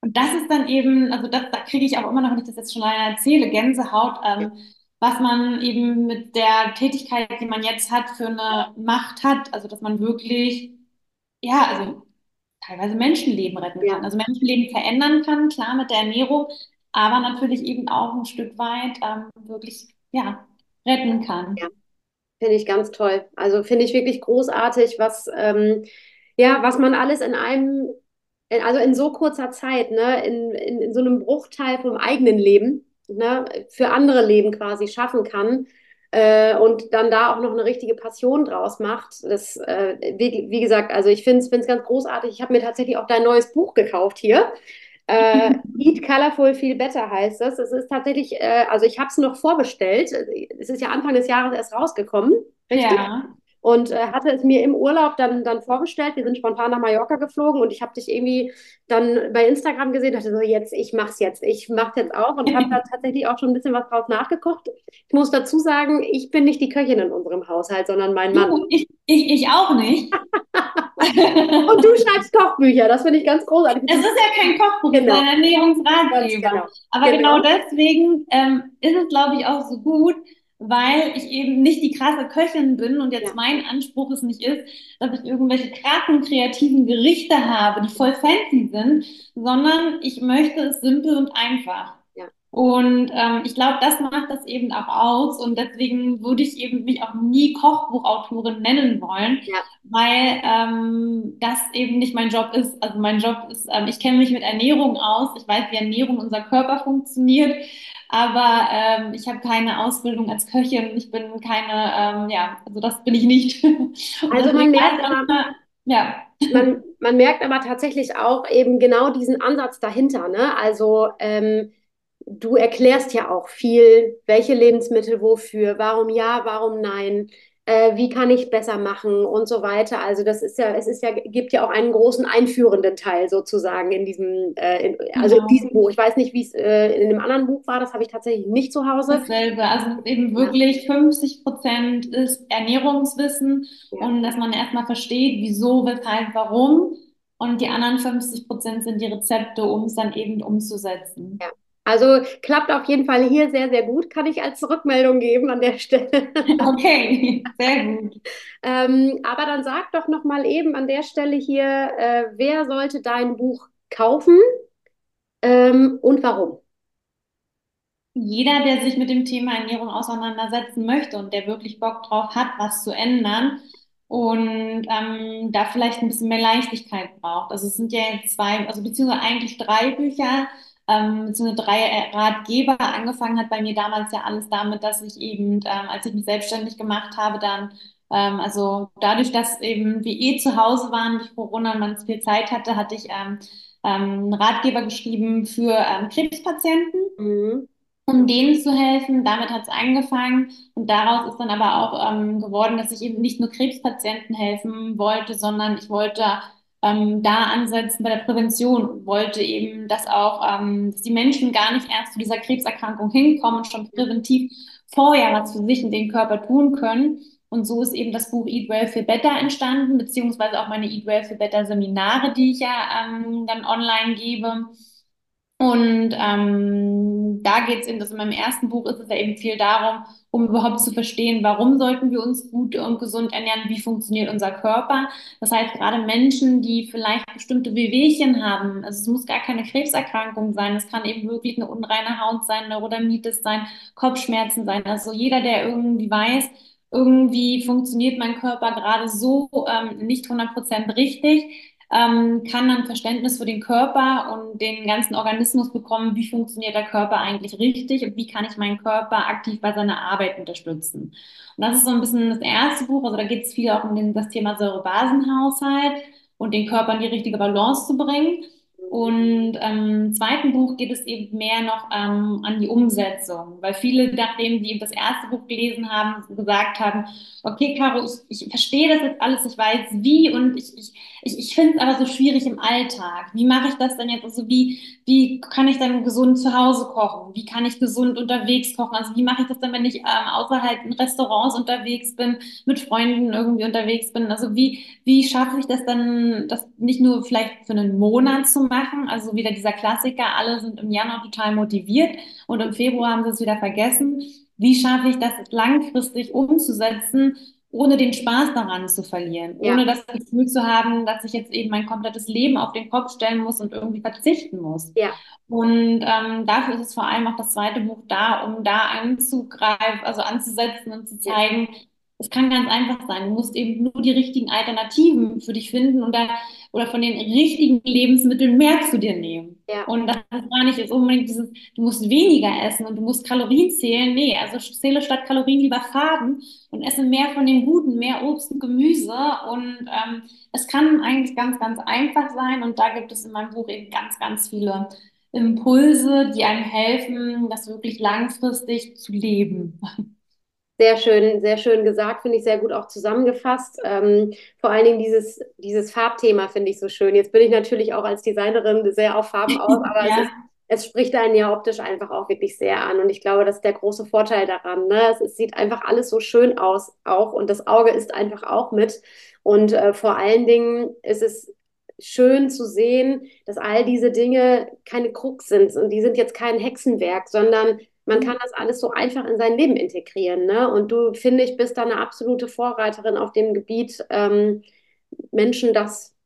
und das ist dann eben, also das, da kriege ich auch immer noch, wenn ich das jetzt schon leider erzähle, Gänsehaut, ähm, was man eben mit der Tätigkeit, die man jetzt hat, für eine Macht hat. Also dass man wirklich, ja, also teilweise Menschenleben retten ja. kann. Also Menschenleben verändern kann, klar mit der Ernährung, aber natürlich eben auch ein Stück weit ähm, wirklich, ja, retten kann. ja. Finde ich ganz toll. Also finde ich wirklich großartig, was, ähm, ja, was man alles in einem, in- also in so kurzer Zeit, ne, in, in, in so einem Bruchteil vom eigenen Leben, ne, für andere Leben quasi schaffen kann. Äh, und dann da auch noch eine richtige Passion draus macht. Das, äh, wie, wie gesagt, also ich finde es ganz großartig. Ich habe mir tatsächlich auch dein neues Buch gekauft hier. Äh, Eat Colorful Feel Better heißt das. Es ist tatsächlich, äh, also ich habe es noch vorbestellt. Es ist ja Anfang des Jahres erst rausgekommen, richtig? Ja, Und äh, hatte es mir im Urlaub dann, dann vorbestellt. Wir sind spontan nach Mallorca geflogen und ich habe dich irgendwie dann bei Instagram gesehen, dachte so, jetzt, ich mach's jetzt, ich mach's jetzt auch und habe da tatsächlich auch schon ein bisschen was drauf nachgekocht. Ich muss dazu sagen, ich bin nicht die Köchin in unserem Haushalt, sondern mein Mann. du, ich, ich, ich auch nicht. Und du schreibst Kochbücher, das finde ich ganz großartig. Es ist ja kein Kochbuch, genau. es ist ein Ernährungsratgeber. Genau. Aber genau, genau deswegen ähm, ist es, glaube ich, auch so gut, weil ich eben nicht die krasse Köchin bin und jetzt ja. mein Anspruch es nicht ist, dass ich irgendwelche krassen kreativen Gerichte habe, die voll fancy sind, sondern ich möchte es simpel und einfach. Und ähm, ich glaube, das macht das eben auch aus. Und deswegen würde ich eben mich auch nie Kochbuchautorin nennen wollen, ja. weil ähm, das eben nicht mein Job ist. Also mein Job ist, ähm, ich kenne mich mit Ernährung aus. Ich weiß, wie Ernährung unser Körper funktioniert. Aber ähm, ich habe keine Ausbildung als Köchin. Ich bin keine, ähm, ja, also das bin ich nicht. also man merkt, aber, ja. man, man merkt aber tatsächlich auch eben genau diesen Ansatz dahinter. Ne? Also ähm, du erklärst ja auch viel, welche Lebensmittel wofür, warum ja, warum nein, äh, wie kann ich besser machen und so weiter. Also das ist ja, es ist ja, gibt ja auch einen großen einführenden Teil sozusagen in diesem, äh, in, also genau. in diesem Buch. Ich weiß nicht, wie es äh, in einem anderen Buch war, das habe ich tatsächlich nicht zu Hause. Dasselbe, also eben wirklich ja. 50 Prozent ist Ernährungswissen ja. und dass man erstmal versteht, wieso, weshalb, warum. Und die anderen 50 Prozent sind die Rezepte, um es dann eben umzusetzen. Ja. Also klappt auf jeden Fall hier sehr, sehr gut, kann ich als Rückmeldung geben an der Stelle. Okay, sehr gut. ähm, aber dann sag doch noch mal eben an der Stelle hier, äh, wer sollte dein Buch kaufen ähm, und warum? Jeder, der sich mit dem Thema Ernährung auseinandersetzen möchte und der wirklich Bock drauf hat, was zu ändern und ähm, da vielleicht ein bisschen mehr Leichtigkeit braucht. Also es sind ja jetzt zwei, also beziehungsweise eigentlich drei Bücher ähm, beziehungsweise drei äh, Ratgeber. Angefangen hat bei mir damals ja alles damit, dass ich eben, ähm, als ich mich selbstständig gemacht habe, dann ähm, also dadurch, dass eben wir eh zu Hause waren durch Corona und man viel Zeit hatte, hatte ich ähm, ähm, einen Ratgeber geschrieben für ähm, Krebspatienten. Mhm. um denen zu helfen. Damit hat es angefangen und daraus ist dann aber auch ähm, geworden, dass ich eben nicht nur Krebspatienten helfen wollte, sondern ich wollte ähm, da ansetzen bei der Prävention wollte eben, dass auch ähm, dass die Menschen gar nicht erst zu dieser Krebserkrankung hinkommen und schon präventiv vorher was für sich in den Körper tun können. Und so ist eben das Buch Eat Well Feel Better entstanden, beziehungsweise auch meine Eat Well Feel Better Seminare, die ich ja ähm, dann online gebe. Und ähm, da geht es in, das in meinem ersten Buch ist es ja eben viel darum, um überhaupt zu verstehen, warum sollten wir uns gut und gesund ernähren, wie funktioniert unser Körper. Das heißt, gerade Menschen, die vielleicht bestimmte Wehwehchen haben, also es muss gar keine Krebserkrankung sein, es kann eben wirklich eine unreine Haut sein, Neurodermitis sein, Kopfschmerzen sein. Also jeder, der irgendwie weiß, irgendwie funktioniert mein Körper gerade so ähm, nicht 100% richtig, ähm, kann dann Verständnis für den Körper und den ganzen Organismus bekommen, wie funktioniert der Körper eigentlich richtig und wie kann ich meinen Körper aktiv bei seiner Arbeit unterstützen. Und das ist so ein bisschen das erste Buch, also da geht es viel auch um den, das Thema Säurebasenhaushalt und den Körper in die richtige Balance zu bringen. Und ähm, im zweiten Buch geht es eben mehr noch ähm, an die Umsetzung, weil viele, nachdem die das erste Buch gelesen haben, gesagt haben, okay, Caro, ich, ich verstehe das jetzt alles, ich weiß wie und ich, ich, ich, ich finde es aber so schwierig im Alltag. Wie mache ich das denn jetzt? Also wie, wie kann ich dann gesund zu Hause kochen? Wie kann ich gesund unterwegs kochen? Also wie mache ich das dann, wenn ich ähm, außerhalb in Restaurants unterwegs bin, mit Freunden irgendwie unterwegs bin? Also wie, wie schaffe ich das dann, das nicht nur vielleicht für einen Monat zu machen? Also wieder dieser Klassiker, alle sind im Januar total motiviert und im Februar haben sie es wieder vergessen. Wie schaffe ich das langfristig umzusetzen ohne den Spaß daran zu verlieren, ja. ohne das Gefühl zu haben, dass ich jetzt eben mein komplettes Leben auf den Kopf stellen muss und irgendwie verzichten muss. Ja. Und ähm, dafür ist es vor allem auch das zweite Buch da, um da anzugreifen, also anzusetzen und zu zeigen, ja. Es kann ganz einfach sein. Du musst eben nur die richtigen Alternativen für dich finden und da, oder von den richtigen Lebensmitteln mehr zu dir nehmen. Ja. Und das ist gar nicht jetzt unbedingt dieses, du musst weniger essen und du musst Kalorien zählen. Nee, also zähle statt Kalorien lieber Farben und esse mehr von dem Guten, mehr Obst und Gemüse. Und ähm, es kann eigentlich ganz, ganz einfach sein. Und da gibt es in meinem Buch eben ganz, ganz viele Impulse, die einem helfen, das wirklich langfristig zu leben. Sehr schön, sehr schön gesagt, finde ich sehr gut auch zusammengefasst. Ähm, vor allen Dingen dieses, dieses Farbthema finde ich so schön. Jetzt bin ich natürlich auch als Designerin sehr auf Farben aus, aber ja. es ist es spricht einen ja optisch einfach auch wirklich sehr an. Und ich glaube, das ist der große Vorteil daran. Ne? Es, es sieht einfach alles so schön aus auch und das Auge ist einfach auch mit. Und äh, vor allen Dingen ist es schön zu sehen, dass all diese Dinge keine Krux sind und die sind jetzt kein Hexenwerk, sondern man kann das alles so einfach in sein Leben integrieren. Ne? Und du, finde ich, bist da eine absolute Vorreiterin auf dem Gebiet, ähm, Menschen das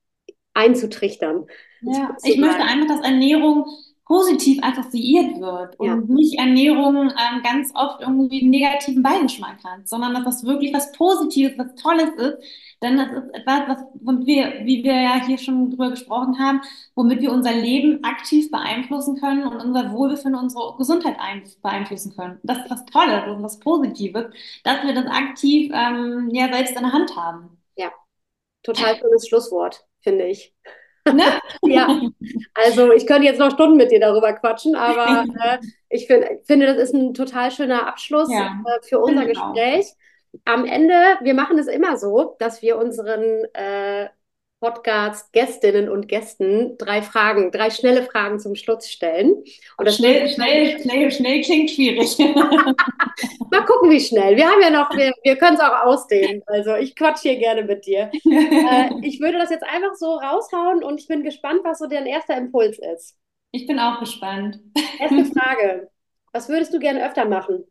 einzutrichtern. Ja, ich möchte einfach, dass Ernährung positiv assoziiert wird und ja. nicht Ernährung ähm, ganz oft irgendwie einen negativen Beigeschmack hat, sondern dass das wirklich was Positives, was Tolles ist. Denn das ist etwas, was, womit wir, wie wir ja hier schon drüber gesprochen haben, womit wir unser Leben aktiv beeinflussen können und unser Wohlbefinden, unsere Gesundheit beeinflussen können. Das ist was Tolles und was Positives, dass wir das aktiv ähm, ja selbst in der Hand haben. Ja, total schönes Schlusswort, finde ich. Ne? ja, also ich könnte jetzt noch Stunden mit dir darüber quatschen, aber äh, ich find, finde, das ist ein total schöner Abschluss ja, äh, für unser. Gespräch. Am Ende, wir machen es immer so, dass wir unseren äh, Podcast-Gästinnen und Gästen drei Fragen, drei schnelle Fragen zum Schluss stellen. Und schnell, schnell, schnell, schnell klingt schwierig. Mal gucken, wie schnell. Wir haben ja noch, wir, wir können es auch ausdehnen. Also ich quatsch hier gerne mit dir. Äh, ich würde das jetzt einfach so raushauen und ich bin gespannt, was so dein erster Impuls ist. Ich bin auch gespannt. Erste Frage. Was würdest du gerne öfter machen?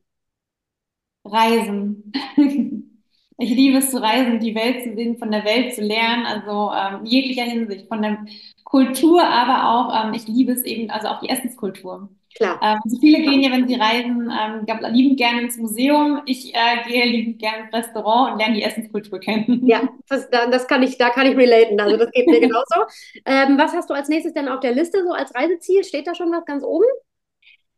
Reisen. Ich liebe es zu reisen, die Welt zu sehen, von der Welt zu lernen, also ähm, jeglicher Hinsicht, von der Kultur, aber auch, ähm, ich liebe es eben, also auch die Essenskultur. Klar. Ähm, so viele gehen ja, wenn sie reisen, ähm, liebend gerne ins Museum. Ich äh, gehe liebend gerne ins Restaurant und lerne die Essenskultur kennen. Ja, das, das kann ich, da kann ich relaten. Also das geht mir genauso. Ähm, was hast du als nächstes denn auf der Liste so als Reiseziel? Steht da schon was ganz oben?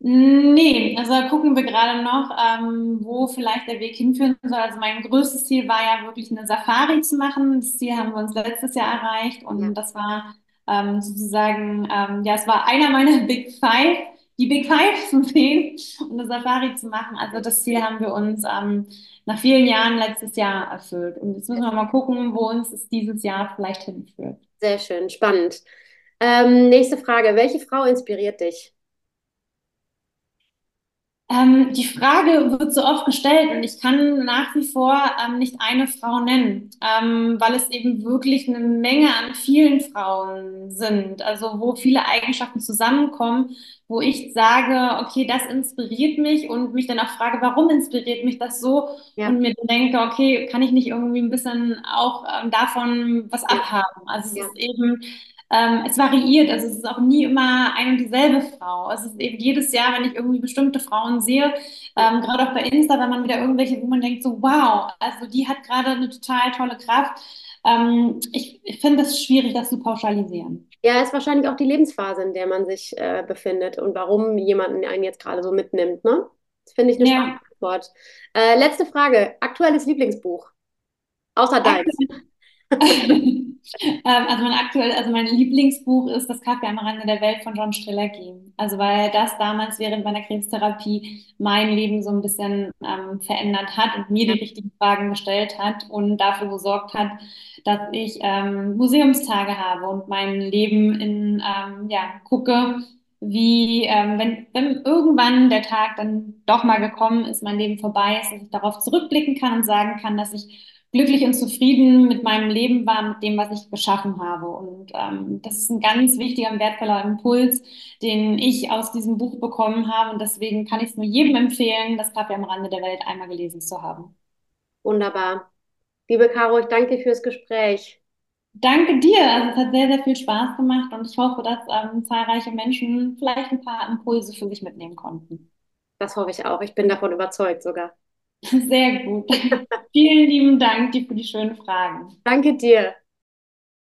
Nee, also da gucken wir gerade noch, ähm, wo vielleicht der Weg hinführen soll. Also mein größtes Ziel war ja wirklich eine Safari zu machen. Das Ziel haben wir uns letztes Jahr erreicht und ja. das war ähm, sozusagen, ähm, ja, es war einer meiner Big Five, die Big Five zu sehen und eine Safari zu machen. Also das Ziel haben wir uns ähm, nach vielen Jahren letztes Jahr erfüllt. Und jetzt müssen wir mal gucken, wo uns es dieses Jahr vielleicht hinführt. Sehr schön, spannend. Ähm, nächste Frage. Welche Frau inspiriert dich? Ähm, die Frage wird so oft gestellt und ich kann nach wie vor ähm, nicht eine Frau nennen, ähm, weil es eben wirklich eine Menge an vielen Frauen sind, also wo viele Eigenschaften zusammenkommen, wo ich sage, okay, das inspiriert mich und mich dann auch frage, warum inspiriert mich das so ja. und mir denke, okay, kann ich nicht irgendwie ein bisschen auch ähm, davon was abhaben? Also es ja. ist eben ähm, es variiert, also es ist auch nie immer eine und dieselbe Frau. Es ist eben jedes Jahr, wenn ich irgendwie bestimmte Frauen sehe, ähm, gerade auch bei Insta, wenn man wieder irgendwelche, wo man denkt so, wow, also die hat gerade eine total tolle Kraft. Ähm, ich, ich finde es schwierig, das zu pauschalisieren. Ja, ist wahrscheinlich auch die Lebensphase, in der man sich äh, befindet und warum jemanden einen jetzt gerade so mitnimmt. Ne? Das finde ich eine ja. spannende Antwort. Äh, letzte Frage: Aktuelles Lieblingsbuch? Außer deins. ähm, also mein aktuell, also mein Lieblingsbuch ist Das Kaffee am Rande der Welt von John Strelacki. Also weil das damals während meiner Krebstherapie mein Leben so ein bisschen ähm, verändert hat und mir die richtigen Fragen gestellt hat und dafür gesorgt hat, dass ich ähm, Museumstage habe und mein Leben in ähm, ja gucke, wie ähm, wenn, wenn irgendwann der Tag dann doch mal gekommen ist, mein Leben vorbei ist, dass ich darauf zurückblicken kann und sagen kann, dass ich glücklich und zufrieden mit meinem Leben war, mit dem, was ich geschaffen habe. Und ähm, das ist ein ganz wichtiger und wertvoller Impuls, den ich aus diesem Buch bekommen habe. Und deswegen kann ich es nur jedem empfehlen, das Kaffee am Rande der Welt einmal gelesen zu haben. Wunderbar. Liebe Caro, ich danke dir fürs Gespräch. Danke dir. Also es hat sehr, sehr viel Spaß gemacht und ich hoffe, dass ähm, zahlreiche Menschen vielleicht ein paar Impulse für sich mitnehmen konnten. Das hoffe ich auch. Ich bin davon überzeugt sogar. Sehr gut. Vielen lieben Dank dir für die schönen Fragen. Danke dir.